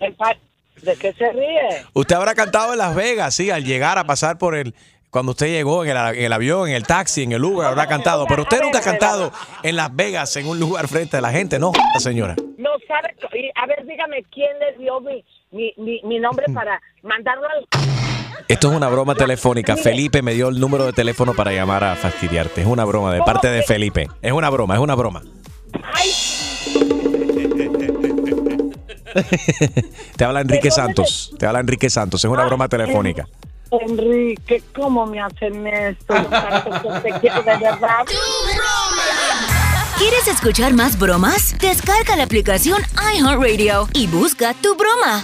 [SPEAKER 23] en- ¿De qué se ríe?
[SPEAKER 3] Usted habrá cantado en Las Vegas, sí, al llegar a pasar por el. Cuando usted llegó en el, en el avión, en el taxi, en el Uber, habrá cantado. Pero usted nunca ha cantado en Las Vegas, en un lugar frente a la gente, ¿no, señora?
[SPEAKER 23] No sabe. y, A ver, dígame quién le dio mi, mi, mi, mi nombre para mandarlo al.
[SPEAKER 3] Esto es una broma telefónica. Felipe me dio el número de teléfono para llamar a fastidiarte. Es una broma de parte de Felipe. Es una broma, es una broma. Te habla Enrique Santos. Te habla Enrique Santos. Es una broma telefónica.
[SPEAKER 23] Enrique, ¿cómo me hacen esto? Yo tanto que te quiero de verdad.
[SPEAKER 6] ¿Quieres escuchar más bromas? Descarga la aplicación iHeartRadio y busca tu broma.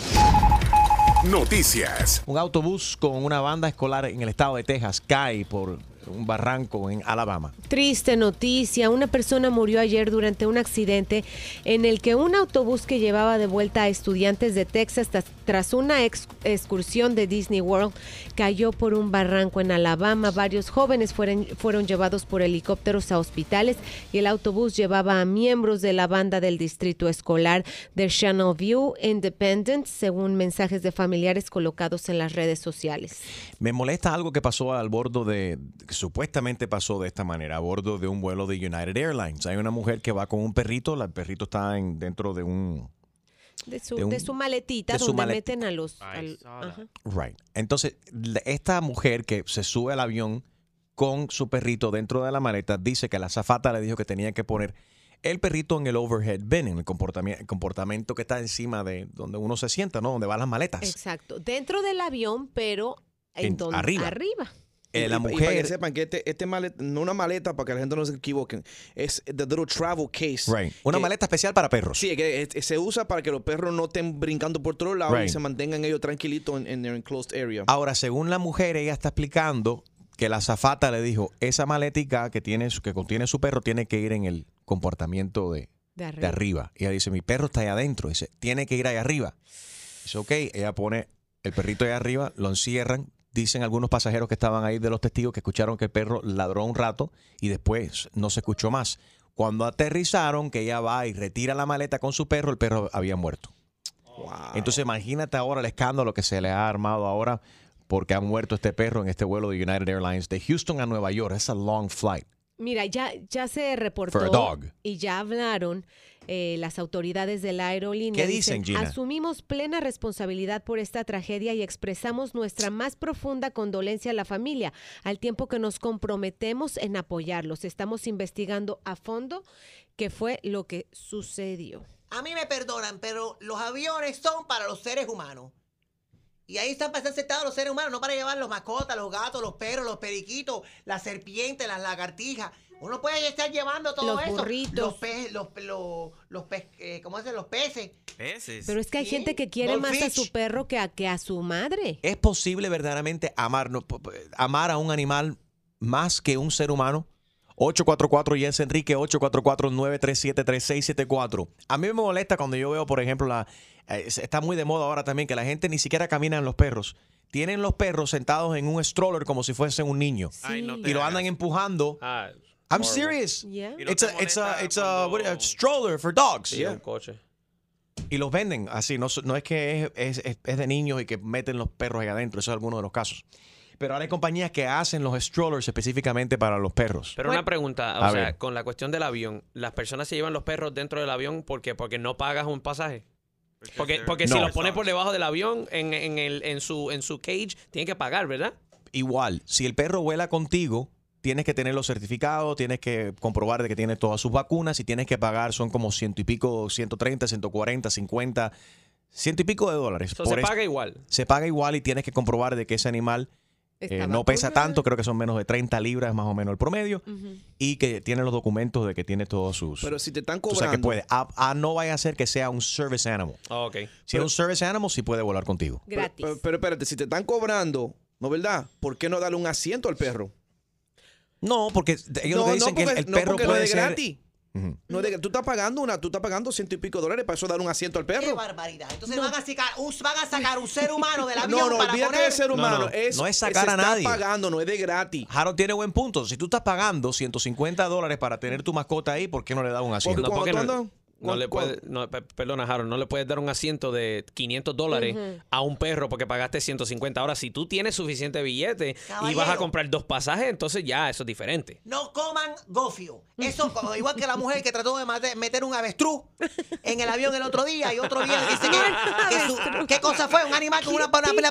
[SPEAKER 10] Noticias.
[SPEAKER 3] Un autobús con una banda escolar en el estado de Texas cae por un barranco en Alabama.
[SPEAKER 5] Triste noticia, una persona murió ayer durante un accidente en el que un autobús que llevaba de vuelta a estudiantes de Texas tras, una ex- excursión de Disney World cayó por un barranco en Alabama. Varios jóvenes fueron, fueron llevados por helicópteros a hospitales y el autobús llevaba a miembros de la banda del distrito escolar de Channel View Independent, según mensajes de familiares colocados en las redes sociales.
[SPEAKER 3] Me molesta algo que pasó al bordo de, supuestamente pasó de esta manera, a bordo de un vuelo de United Airlines. Hay una mujer que va con un perrito, la- el perrito está en- dentro de un...
[SPEAKER 5] De su,
[SPEAKER 3] De un-
[SPEAKER 5] de su maletita
[SPEAKER 3] de su
[SPEAKER 5] donde
[SPEAKER 3] malet-
[SPEAKER 5] meten a los... al- ajá.
[SPEAKER 3] Right. Entonces, esta mujer que se sube al avión con su perrito dentro de la maleta dice que la azafata le dijo que tenía que poner el perrito en el overhead bin, en el comportamiento, el comportamiento que está encima de donde uno se sienta, ¿no? Donde van las maletas.
[SPEAKER 5] Exacto. Dentro del avión, pero en,
[SPEAKER 3] En-
[SPEAKER 5] donde,
[SPEAKER 3] arriba.
[SPEAKER 5] arriba.
[SPEAKER 3] Eh, la
[SPEAKER 7] Y- y para que
[SPEAKER 3] mujer-
[SPEAKER 7] sepan que este, este maleta, no una maleta para que la gente no se equivoque, es the little travel case.
[SPEAKER 3] Right. Una
[SPEAKER 7] que-
[SPEAKER 3] maleta especial para perros.
[SPEAKER 7] Sí, que es- se usa para que los perros no estén brincando por todos lados y
[SPEAKER 3] Right.
[SPEAKER 7] se mantengan ellos tranquilitos en, en their enclosed area.
[SPEAKER 3] Ahora, según la mujer, ella está explicando que la azafata le dijo, esa maletica que, tiene, que contiene su perro tiene que ir en el comportamiento de,
[SPEAKER 5] De arriba.
[SPEAKER 3] de arriba. Y ella dice, mi perro está ahí adentro. Dice, tiene que ir ahí arriba. Dice, ok, ella pone el perrito ahí arriba, lo encierran. Dicen algunos pasajeros que estaban ahí de los testigos que escucharon que el perro ladró un rato y después no se escuchó más. Cuando aterrizaron, que ella va y retira la maleta con su perro, el perro había muerto. Entonces imagínate ahora el escándalo que se le ha armado ahora porque ha muerto este perro en este vuelo de United Airlines de Houston a Nueva York. Es a long flight.
[SPEAKER 5] Mira, ya, ya se reportó
[SPEAKER 3] For a dog.
[SPEAKER 5] y ya hablaron eh, las autoridades de la aerolínea.
[SPEAKER 3] ¿Qué dicen, Gina?
[SPEAKER 5] Asumimos plena responsabilidad por esta tragedia y expresamos nuestra más profunda condolencia a la familia, al tiempo que nos comprometemos en apoyarlos. Estamos investigando a fondo qué fue lo que sucedió.
[SPEAKER 1] A mí me perdonan, pero los aviones son para los seres humanos. Y ahí están para estar sentados los seres humanos, no para llevar los mascotas, los gatos, los perros, los periquitos, las serpientes, las lagartijas. Uno puede estar llevando todo
[SPEAKER 5] Los
[SPEAKER 1] eso.
[SPEAKER 5] burritos.
[SPEAKER 1] Los peces, los, los, los pe- eh, ¿cómo se dice? Los peces.
[SPEAKER 25] Peces.
[SPEAKER 5] Pero es que hay gente que quiere más a su perro que a, que a su madre.
[SPEAKER 3] ¿Es posible verdaderamente amar, no, po- po- amar a un animal más que un ser humano? 844 Jens Enrique 844-937-3674. A mí me molesta cuando yo veo, por ejemplo, la eh, está muy de moda ahora también que la gente ni siquiera camina en los perros. Tienen los perros sentados en un stroller como si fuesen un niño.
[SPEAKER 25] Ay, no te
[SPEAKER 3] y lo andan empujando. I'm
[SPEAKER 25] horrible.
[SPEAKER 3] serious.
[SPEAKER 5] Yeah.
[SPEAKER 3] It's a, it's a, it's a, what- a stroller for dogs.
[SPEAKER 7] Yeah.
[SPEAKER 26] Un coche.
[SPEAKER 3] Y los venden así. No, no es que es, es- es de niños y que meten los perros ahí adentro. Eso es alguno de los casos. Pero ahora hay compañías que hacen los strollers específicamente para los perros.
[SPEAKER 25] Pero una pregunta, o
[SPEAKER 3] A
[SPEAKER 25] sea,
[SPEAKER 3] ver.
[SPEAKER 25] con la cuestión del avión, ¿las personas se llevan los perros dentro del avión porque, porque no pagas un pasaje? Porque, porque si los pones por debajo del avión, en, en, el, en, su, en su cage, tienen que pagar, ¿verdad?
[SPEAKER 3] Igual, si el perro vuela contigo, tienes que tenerlo certificado, tienes que comprobar de que tiene todas sus vacunas y tienes que pagar, son como ciento y pico, 130, 140, 50, ciento y pico de dólares. Por
[SPEAKER 25] se paga igual.
[SPEAKER 3] Se paga igual y tienes que comprobar de que ese animal eh, no pesa tanto, creo que son menos de 30 libras más o menos el promedio, y que tiene los documentos de que tiene todos sus...
[SPEAKER 7] Pero si te están
[SPEAKER 3] o sea que
[SPEAKER 7] cobrando.
[SPEAKER 3] puede. Ah, ah, no vaya a ser que sea un service animal.
[SPEAKER 25] Oh, ok.
[SPEAKER 3] Si es un service animal, sí puede volar contigo.
[SPEAKER 7] Pero, pero- pero espérate, si te están cobrando, ¿no verdad? ¿Por qué no darle un asiento al perro?
[SPEAKER 3] No, porque ellos lo
[SPEAKER 7] No,
[SPEAKER 3] que dicen
[SPEAKER 7] no,
[SPEAKER 3] que el-
[SPEAKER 7] porque-
[SPEAKER 3] el
[SPEAKER 7] no,
[SPEAKER 3] perro
[SPEAKER 7] porque no
[SPEAKER 3] puede
[SPEAKER 7] es
[SPEAKER 3] ser...
[SPEAKER 7] gratis. No es de que tú estás pagando una, tú estás pagando ciento y pico dólares para eso dar un asiento al
[SPEAKER 1] Qué
[SPEAKER 7] perro.
[SPEAKER 1] barbaridad. Entonces van, a sacar, un, van a sacar un ser humano del avión
[SPEAKER 7] No, no,
[SPEAKER 1] para
[SPEAKER 7] olvídate
[SPEAKER 1] poner...
[SPEAKER 7] del ser humano.
[SPEAKER 3] No, no,
[SPEAKER 7] Es,
[SPEAKER 3] no es sacar a nadie.
[SPEAKER 7] pagando, no es de gratis.
[SPEAKER 3] Harold tiene buen punto. Si tú estás pagando 150 dólares para tener tu mascota ahí, ¿por qué no le das un asiento?
[SPEAKER 7] Porque
[SPEAKER 25] No, porque no, le
[SPEAKER 7] cuando-
[SPEAKER 25] puede, no, pe- perdona, Harold, no le puedes dar un asiento de 500 dólares a un perro porque pagaste 150. Ahora, si tú tienes suficiente billete y vas a comprar dos pasajes, entonces ya eso es diferente.
[SPEAKER 1] No coman gofio. Eso, igual que la mujer que trató de meter un avestruz en el avión el otro día y otro día dice que, que su- ¿qué cosa fue? Un animal con una, una, una pila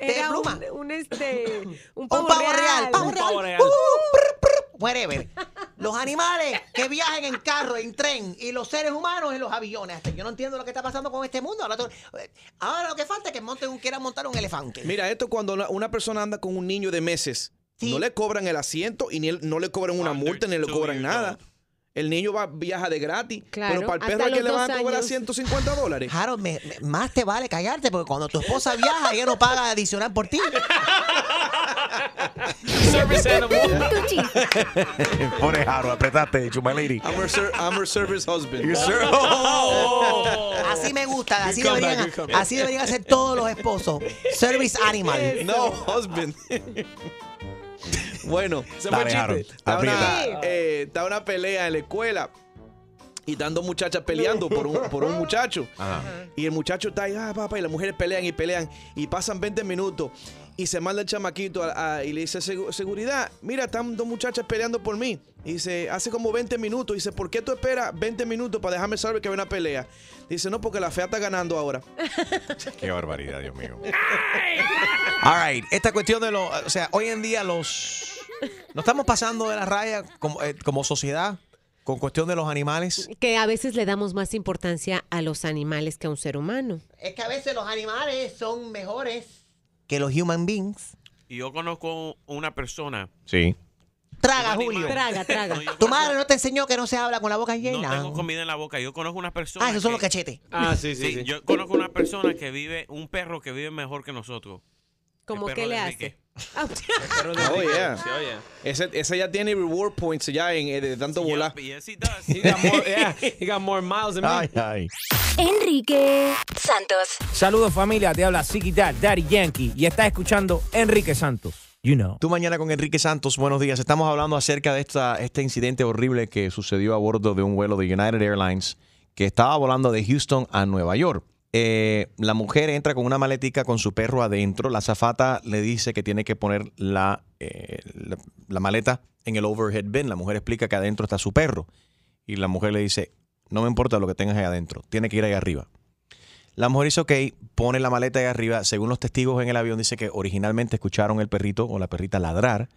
[SPEAKER 1] de, de pluma.
[SPEAKER 5] un, un, este, un
[SPEAKER 1] Un
[SPEAKER 5] pavo, real.
[SPEAKER 1] real, pavo
[SPEAKER 25] Un
[SPEAKER 1] real.
[SPEAKER 25] pavo real.
[SPEAKER 1] Uh, whatever. Los animales que viajan en carro, en tren, y los seres humanos en los aviones. Hasta yo no entiendo lo que está pasando con este mundo. Ahora, lo que falta es que monten un, quieran montar un elefante.
[SPEAKER 7] Mira, esto cuando una- una persona anda con un niño de meses, no le cobran el asiento y ni el- no le cobran una multa ni le cobran nada. El niño va, viaja de gratis,
[SPEAKER 1] Claro,
[SPEAKER 7] pero para el perro es que le van a cobrar
[SPEAKER 1] años.
[SPEAKER 7] 150 dólares.
[SPEAKER 1] Me- me- más te vale callarte porque cuando tu esposa viaja, ella no paga adicional por ti.
[SPEAKER 25] Service animal.
[SPEAKER 3] Pobre Harold, apretaste, chumaliri.
[SPEAKER 7] I'm her, ser- I'm her service husband.
[SPEAKER 3] You sir- Oh.
[SPEAKER 1] Así me gusta, así deberían,
[SPEAKER 7] comeback.
[SPEAKER 1] así deberían ser todos los esposos. Service animal.
[SPEAKER 7] No, husband. bueno,
[SPEAKER 3] Se fue Dale, Harold,
[SPEAKER 7] Está una, eh, está una pelea en la escuela y están dos muchachas peleando por un, por un muchacho. Y el muchacho está ahí, ah, papá, y las mujeres pelean y pelean. Y pasan 20 minutos. Y se manda el chamaquito a- a- y le dice, "Segu- seguridad, mira, están dos muchachas peleando por mí. Y dice, hace como 20 minutos. Y dice, ¿por qué tú esperas 20 minutos para dejarme saber que hay una pelea? Dice, no, porque la fea está ganando ahora.
[SPEAKER 3] Qué barbaridad, Dios mío. All right, esta cuestión de los, o sea, hoy en día los, nos estamos pasando de la raya como, eh, como sociedad con cuestión de los animales.
[SPEAKER 5] Que a veces le damos más importancia a los animales que a un ser humano.
[SPEAKER 1] Es que a veces los animales son mejores que los human beings.
[SPEAKER 2] Y yo conozco una persona.
[SPEAKER 3] Sí.
[SPEAKER 1] Traga, Julio.
[SPEAKER 5] Traga, traga.
[SPEAKER 1] Tu madre no te enseñó que no se habla con la boca
[SPEAKER 2] No
[SPEAKER 1] llena.
[SPEAKER 2] tengo comida en la boca. Yo conozco una persona.
[SPEAKER 1] ah, esos son
[SPEAKER 2] que-
[SPEAKER 1] los cachetes.
[SPEAKER 25] Ah, sí, sí, sí.
[SPEAKER 2] Yo conozco una persona que vive, un perro que vive mejor que nosotros.
[SPEAKER 5] ¿Cómo qué le hace?
[SPEAKER 2] Enrique.
[SPEAKER 7] Oh, yeah. Ese, ese ya tiene reward points ya en, eh, de tanto volar.
[SPEAKER 2] Yes, he does.
[SPEAKER 25] He got more, yeah, he got more miles than me.
[SPEAKER 3] Ay, ay.
[SPEAKER 6] Enrique Santos.
[SPEAKER 27] Saludos familia, te habla Ziggy Dad, Daddy Yankee y estás escuchando Enrique Santos. You know.
[SPEAKER 3] Tú mañana con Enrique Santos, buenos días. Estamos hablando acerca de esta, este incidente horrible que sucedió a bordo de un vuelo de United Airlines que estaba volando de Houston a Nueva York. Eh, la mujer entra con una maletica con su perro adentro. La zafata le dice que tiene que poner la, eh, la, la maleta en el overhead bin. La mujer explica que adentro está su perro. Y la mujer le dice, no me importa lo que tengas ahí adentro, tiene que ir ahí arriba. La mujer dice, ok, pone la maleta ahí arriba. Según los testigos en el avión, dice que originalmente escucharon el perrito o la perrita ladrar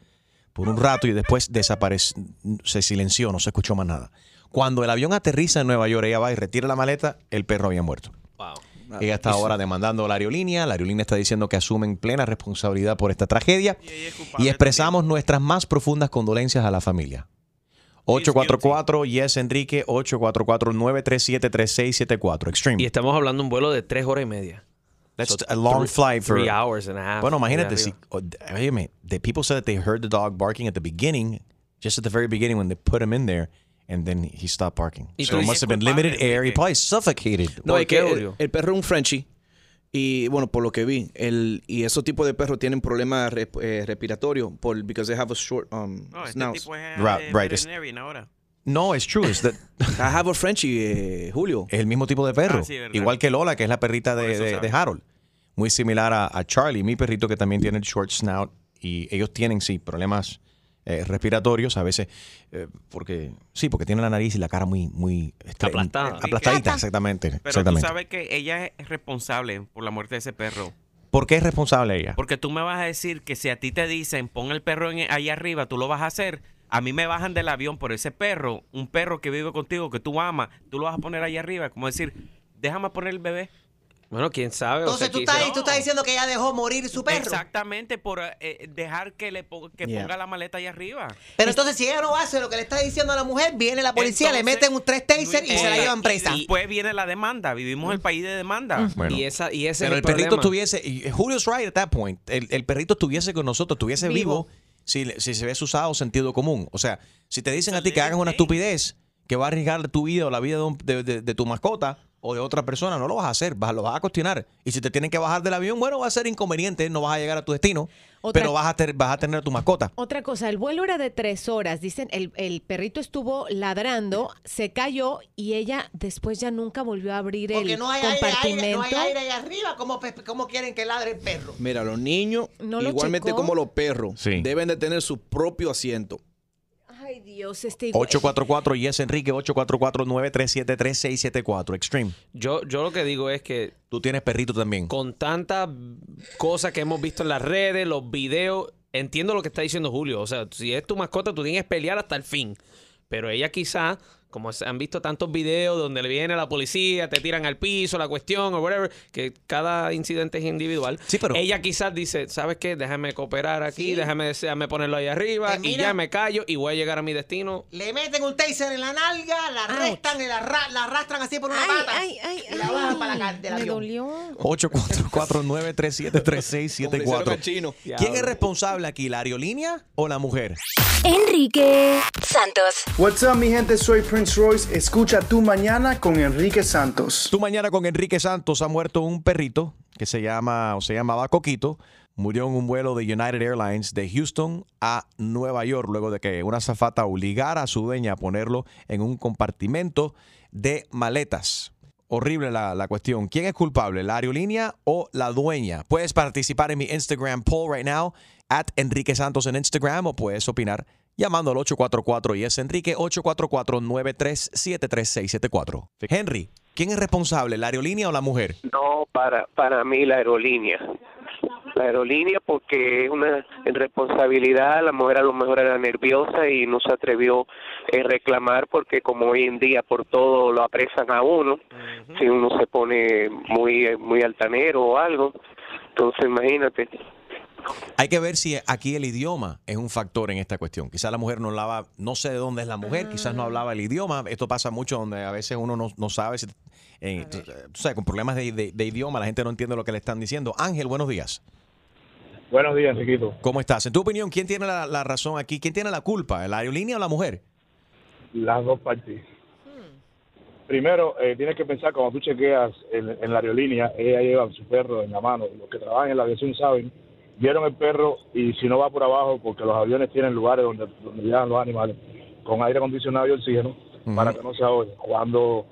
[SPEAKER 3] por un rato y después desapareció, se silenció, no se escuchó más nada. Cuando el avión aterriza en Nueva York, ella va y retira la maleta, el perro había muerto. Ella está ahora demandando a la aerolínea. La aerolínea está diciendo que asumen plena responsabilidad por esta tragedia y expresamos nuestras más profundas condolencias a la familia. 844 Yes Enrique 844 937 3674 Extreme.
[SPEAKER 25] Y estamos hablando de un vuelo de tres horas y media.
[SPEAKER 3] That's
[SPEAKER 25] So,
[SPEAKER 3] a long
[SPEAKER 25] three-
[SPEAKER 3] flight for
[SPEAKER 25] three hours and a half.
[SPEAKER 3] Bueno, imagínate si oh, the people said that they heard the dog barking at the beginning, just at the very beginning when they put him in there and then he stopped barking.
[SPEAKER 7] Y
[SPEAKER 3] So it must have been limited air. He probably suffocated.
[SPEAKER 7] No, es que el, el perro es un Frenchie. Y bueno, por lo que vi, el, y esos tipos de perros tienen problemas rep- eh, respiratorios por because they have a short um,
[SPEAKER 2] No, este
[SPEAKER 7] snout.
[SPEAKER 2] es
[SPEAKER 3] Right,
[SPEAKER 2] eh,
[SPEAKER 3] right, it's-
[SPEAKER 2] ahora.
[SPEAKER 3] No, it's true. It's that
[SPEAKER 7] I have a Frenchie, eh, Julio.
[SPEAKER 3] Es el mismo tipo de perro.
[SPEAKER 2] Ah, sí.
[SPEAKER 3] Igual que Lola, que es la perrita de, de- de Harold. Muy similar a, a Charlie, mi perrito que también tiene el short snout. Y ellos tienen, sí, problemas eh, respiratorios a veces. eh, porque Sí, porque tienen la nariz y la cara muy, muy estre-
[SPEAKER 2] Aplastada.
[SPEAKER 3] Aplastadita, exactamente.
[SPEAKER 2] Pero
[SPEAKER 3] exactamente.
[SPEAKER 2] tú sabes que ella es responsable por la muerte de ese perro.
[SPEAKER 3] ¿Por qué es responsable ella?
[SPEAKER 2] Porque tú me vas a decir que si a ti te dicen pon el perro en, ahí arriba, tú lo vas a hacer. A mí me bajan del avión por ese perro, un perro que vive contigo, que tú amas, tú lo vas a poner ahí arriba. Como decir, déjame poner el bebé.
[SPEAKER 25] Bueno, quién sabe.
[SPEAKER 1] Entonces tú estás, tú estás diciendo que ella dejó morir su perro.
[SPEAKER 2] Exactamente, por eh, dejar que le po- que
[SPEAKER 1] Yeah.
[SPEAKER 2] ponga la maleta ahí arriba.
[SPEAKER 1] Pero entonces si ella no hace lo que le está diciendo a la mujer, viene la policía, le meten un tres taser y se la
[SPEAKER 2] Eh,
[SPEAKER 1] llevan presa.
[SPEAKER 2] Y después viene la demanda. Vivimos el país de demanda.
[SPEAKER 3] Bueno.
[SPEAKER 25] Y, esa, y ese
[SPEAKER 3] Pero
[SPEAKER 25] es
[SPEAKER 3] el
[SPEAKER 25] el,
[SPEAKER 3] perrito estuviese, y Julio's right at that point, el, el perrito estuviese con nosotros, estuviese vivo,
[SPEAKER 25] Vivo.
[SPEAKER 3] si, si se hubiese usado sentido común. O sea, si te dicen a ti que hagas una estupidez, que va a arriesgar tu vida o la vida de, un- de- de- de tu mascota o de otra persona, no lo vas a hacer, vas, lo vas a cuestionar. Y si te tienen que bajar del avión, bueno, va a ser inconveniente, no vas a llegar a tu destino,
[SPEAKER 5] Otra-
[SPEAKER 3] pero vas a, ter- vas a tener a tu mascota.
[SPEAKER 5] Otra cosa, el vuelo era de tres horas. Dicen, el, el perrito estuvo ladrando, se cayó y ella después ya nunca volvió a abrir
[SPEAKER 1] Porque
[SPEAKER 5] el
[SPEAKER 1] no hay, aire, aire,
[SPEAKER 5] compartimento.
[SPEAKER 1] no hay aire ahí arriba. ¿Cómo, quieren que ladre el perro?
[SPEAKER 7] Mira, los niños,
[SPEAKER 5] ¿No lo
[SPEAKER 7] igualmente
[SPEAKER 5] checó?
[SPEAKER 7] como los perros,
[SPEAKER 3] Sí.
[SPEAKER 7] deben de tener su propio asiento.
[SPEAKER 5] Ay, Dios, este igual-
[SPEAKER 3] 844 Yes Enrique 844-937-3674 Extreme.
[SPEAKER 25] Yo, yo lo que digo es que
[SPEAKER 3] Tú tienes perrito también.
[SPEAKER 25] con tantas cosas que hemos visto en las redes, los videos, entiendo lo que está diciendo Julio. O sea, si es tu mascota, tú tienes que pelear hasta el fin. Pero ella quizá, como se han visto tantos videos donde le viene la policía, te tiran al piso, la cuestión o whatever, que cada incidente es individual. Ella quizás dice, ¿sabes qué? Déjame cooperar aquí,
[SPEAKER 1] Sí.
[SPEAKER 25] déjame, déjame ponerlo ahí arriba
[SPEAKER 1] Pues
[SPEAKER 25] y ya me callo y voy a llegar a mi destino.
[SPEAKER 1] Le meten un taser en la nalga, la arrestan y la, arra- la arrastran así por una pata. y la bajan para la cara del avión.
[SPEAKER 5] dolió.
[SPEAKER 3] 844-937-3674 ¿Quién es responsable aquí, la aerolínea o la mujer?
[SPEAKER 6] Enrique Santos.
[SPEAKER 21] What's up, mi gente? Soy Prince Royce. Escucha Tu Mañana con Enrique Santos.
[SPEAKER 3] Tu mañana con Enrique Santos ha muerto un perrito que se llama o se llamaba Coquito. Murió en un vuelo de United Airlines de Houston a Nueva York luego de que una zafata obligara a su dueña a ponerlo en un compartimento de maletas. Horrible la, la cuestión. ¿Quién es culpable, la aerolínea o la dueña? Puedes participar en mi Instagram poll right now, at Enrique Santos en Instagram, o puedes opinar llamando al 844 y es Enrique 844-937-3674. Henry, ¿quién es responsable, la aerolínea o la mujer?
[SPEAKER 28] No, para, para mí la aerolínea. La aerolínea porque es una irresponsabilidad, la mujer a lo mejor era nerviosa y no se atrevió a reclamar porque como hoy en día por todo lo apresan a uno, si uno se pone muy, muy altanero o algo, entonces imagínate.
[SPEAKER 3] Hay que ver si aquí el idioma es un factor en esta cuestión. Quizás la mujer no hablaba, no sé de dónde es la mujer, quizás no hablaba el idioma. Esto pasa mucho donde a veces uno no, no sabe, si, eh, tú, tú sabes, con problemas de, de- de idioma, la gente no entiende lo que le están diciendo. Ángel, buenos días.
[SPEAKER 29] Buenos días, Chiquito.
[SPEAKER 3] ¿Cómo estás? En tu opinión, ¿quién tiene la, la razón aquí? ¿Quién tiene la culpa? ¿La aerolínea o la mujer?
[SPEAKER 29] Las dos partes. Primero, eh, tienes que pensar cuando tú chequeas en, en la aerolínea, ella lleva su perro en la mano. Los que trabajan en la aviación saben, vieron el perro y si no va por abajo, porque los aviones tienen lugares donde, donde llegan los animales, con aire acondicionado y oxígeno, para que no se ahogue. Cuando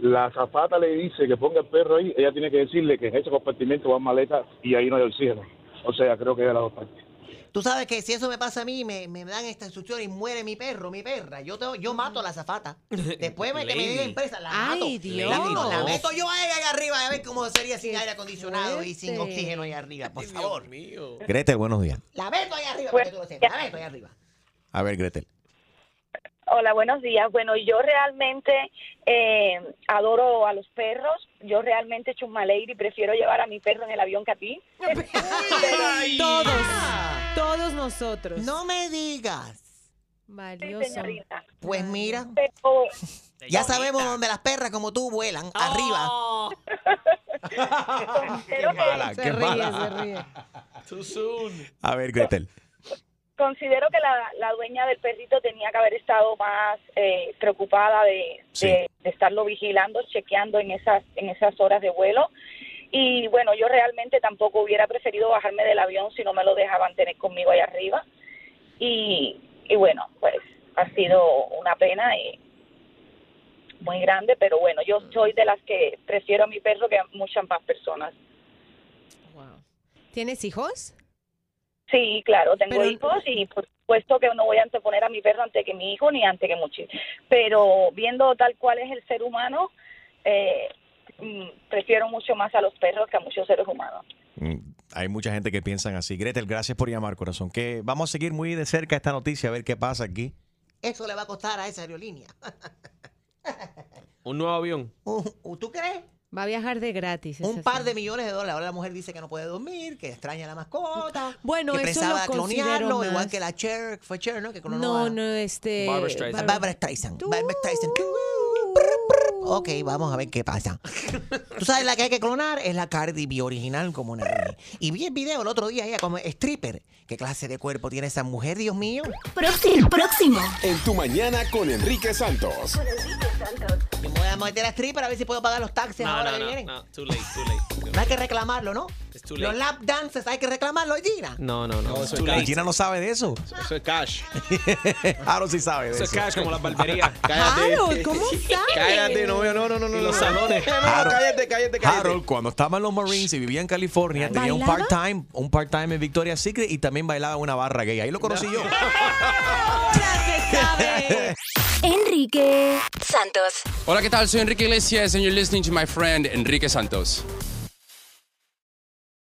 [SPEAKER 29] la zafata le dice que ponga el perro ahí, ella tiene que decirle que en ese compartimento van maletas y ahí no hay oxígeno. O sea, creo que es de las dos partes.
[SPEAKER 1] Tú sabes que si eso me pasa a mí, me, me dan esta instrucción y muere mi perro, mi perra. Yo tengo, yo mato a la zafata. Después me, que me diga empresa, la
[SPEAKER 5] Ay,
[SPEAKER 1] mato.
[SPEAKER 5] Dios.
[SPEAKER 1] La, la meto yo a ella ahí arriba a ver cómo sería sin aire acondicionado y sin oxígeno ahí arriba, por favor.
[SPEAKER 3] Gretel, buenos días.
[SPEAKER 1] La meto ahí arriba para que tú lo sepas. La meto ahí arriba.
[SPEAKER 3] A ver, Gretel.
[SPEAKER 30] Hola, buenos días. Bueno, yo realmente eh, adoro a los perros. Yo realmente, Chusma Lady, prefiero llevar a mi perro en el avión que a ti.
[SPEAKER 5] Todos, todos nosotros.
[SPEAKER 1] No me digas.
[SPEAKER 5] Valioso.
[SPEAKER 1] Pues mira,
[SPEAKER 30] Pero,
[SPEAKER 1] ya sabemos dónde las perras como tú vuelan, arriba.
[SPEAKER 30] Qué
[SPEAKER 3] mala,
[SPEAKER 5] Se
[SPEAKER 3] qué
[SPEAKER 5] ríe,
[SPEAKER 3] mala.
[SPEAKER 5] se ríe.
[SPEAKER 25] Too soon.
[SPEAKER 3] A ver, Gretel.
[SPEAKER 30] considero que la, la dueña del perrito tenía que haber estado más eh, preocupada de, de- de estarlo vigilando, chequeando en esas, en esas horas de vuelo. Y bueno, yo realmente tampoco hubiera preferido bajarme del avión si no me lo dejaban tener conmigo ahí arriba. Y, y bueno, pues ha sido una pena y muy grande, pero bueno, yo soy de las que prefiero a mi perro que a muchas más personas.
[SPEAKER 5] ¿Tienes hijos?
[SPEAKER 30] Sí, claro, tengo
[SPEAKER 5] Pero-
[SPEAKER 30] hijos y por supuesto que no voy a anteponer a mi perro ante que mi hijo ni ante que mucho. Pero viendo tal cual es el ser humano, eh, prefiero mucho más a los perros que a muchos seres humanos.
[SPEAKER 3] Mm, Hay mucha gente que piensan así. Gretel, gracias por llamar, corazón. Que vamos a seguir muy de cerca esta noticia, a ver qué pasa aquí.
[SPEAKER 1] Eso le va a costar a esa aerolínea.
[SPEAKER 25] Un nuevo avión.
[SPEAKER 1] ¿Tú crees?
[SPEAKER 5] Va a viajar de gratis.
[SPEAKER 1] Un par de millones de dólares. Ahora la mujer dice que no puede dormir, que extraña a la mascota.
[SPEAKER 5] Bueno,
[SPEAKER 1] que
[SPEAKER 5] eso
[SPEAKER 1] pensaba
[SPEAKER 5] lo
[SPEAKER 1] clonarlo,
[SPEAKER 5] más.
[SPEAKER 1] igual que la Cher, fue Cher, ¿no? Que clonó
[SPEAKER 5] No,
[SPEAKER 1] a-
[SPEAKER 5] no, este.
[SPEAKER 1] Barbara Streisand. Barbara Streisand. Barbara Streisand. Ok, vamos a ver qué pasa. Tú sabes la que hay que clonar es la Cardi B original como una Y vi el video el otro día ella como stripper. ¿Qué clase de cuerpo tiene esa mujer, Dios mío?
[SPEAKER 6] Próximo, próximo.
[SPEAKER 10] En tu mañana con Enrique Santos.
[SPEAKER 1] Yo me voy a meter a stripper a ver si puedo pagar los taxis
[SPEAKER 25] No,
[SPEAKER 1] ahora
[SPEAKER 25] no,
[SPEAKER 1] que
[SPEAKER 25] no,
[SPEAKER 1] vienen.
[SPEAKER 25] no, too late, too late.
[SPEAKER 1] No hay que reclamarlo, ¿no?
[SPEAKER 25] too
[SPEAKER 1] Los lap dances hay que reclamarlo, Gina.
[SPEAKER 25] No, no, no.
[SPEAKER 7] eso
[SPEAKER 25] too
[SPEAKER 7] es
[SPEAKER 25] late.
[SPEAKER 3] Y Gina no sabe de eso.
[SPEAKER 7] Eso es cash.
[SPEAKER 3] Harold sí sabe de
[SPEAKER 25] Eso
[SPEAKER 3] eso.
[SPEAKER 25] es cash como las barberías.
[SPEAKER 7] Cállate.
[SPEAKER 5] Harold, ¿cómo sabes?
[SPEAKER 7] Cállate, no, no, no, no, no.
[SPEAKER 25] Y los
[SPEAKER 7] no.
[SPEAKER 25] salones.
[SPEAKER 7] No, no, cállate, cállate, cállate.
[SPEAKER 3] Harold, cuando estaba en los Marines y vivía en California, tenía un part-time, un part-time en Victoria's Secret y también bailaba en una barra gay. Ahí lo conocí yo.
[SPEAKER 6] Enrique Santos.
[SPEAKER 31] Hola, ¿qué tal? Soy Enrique Iglesias and you're listening to my friend Enrique Santos.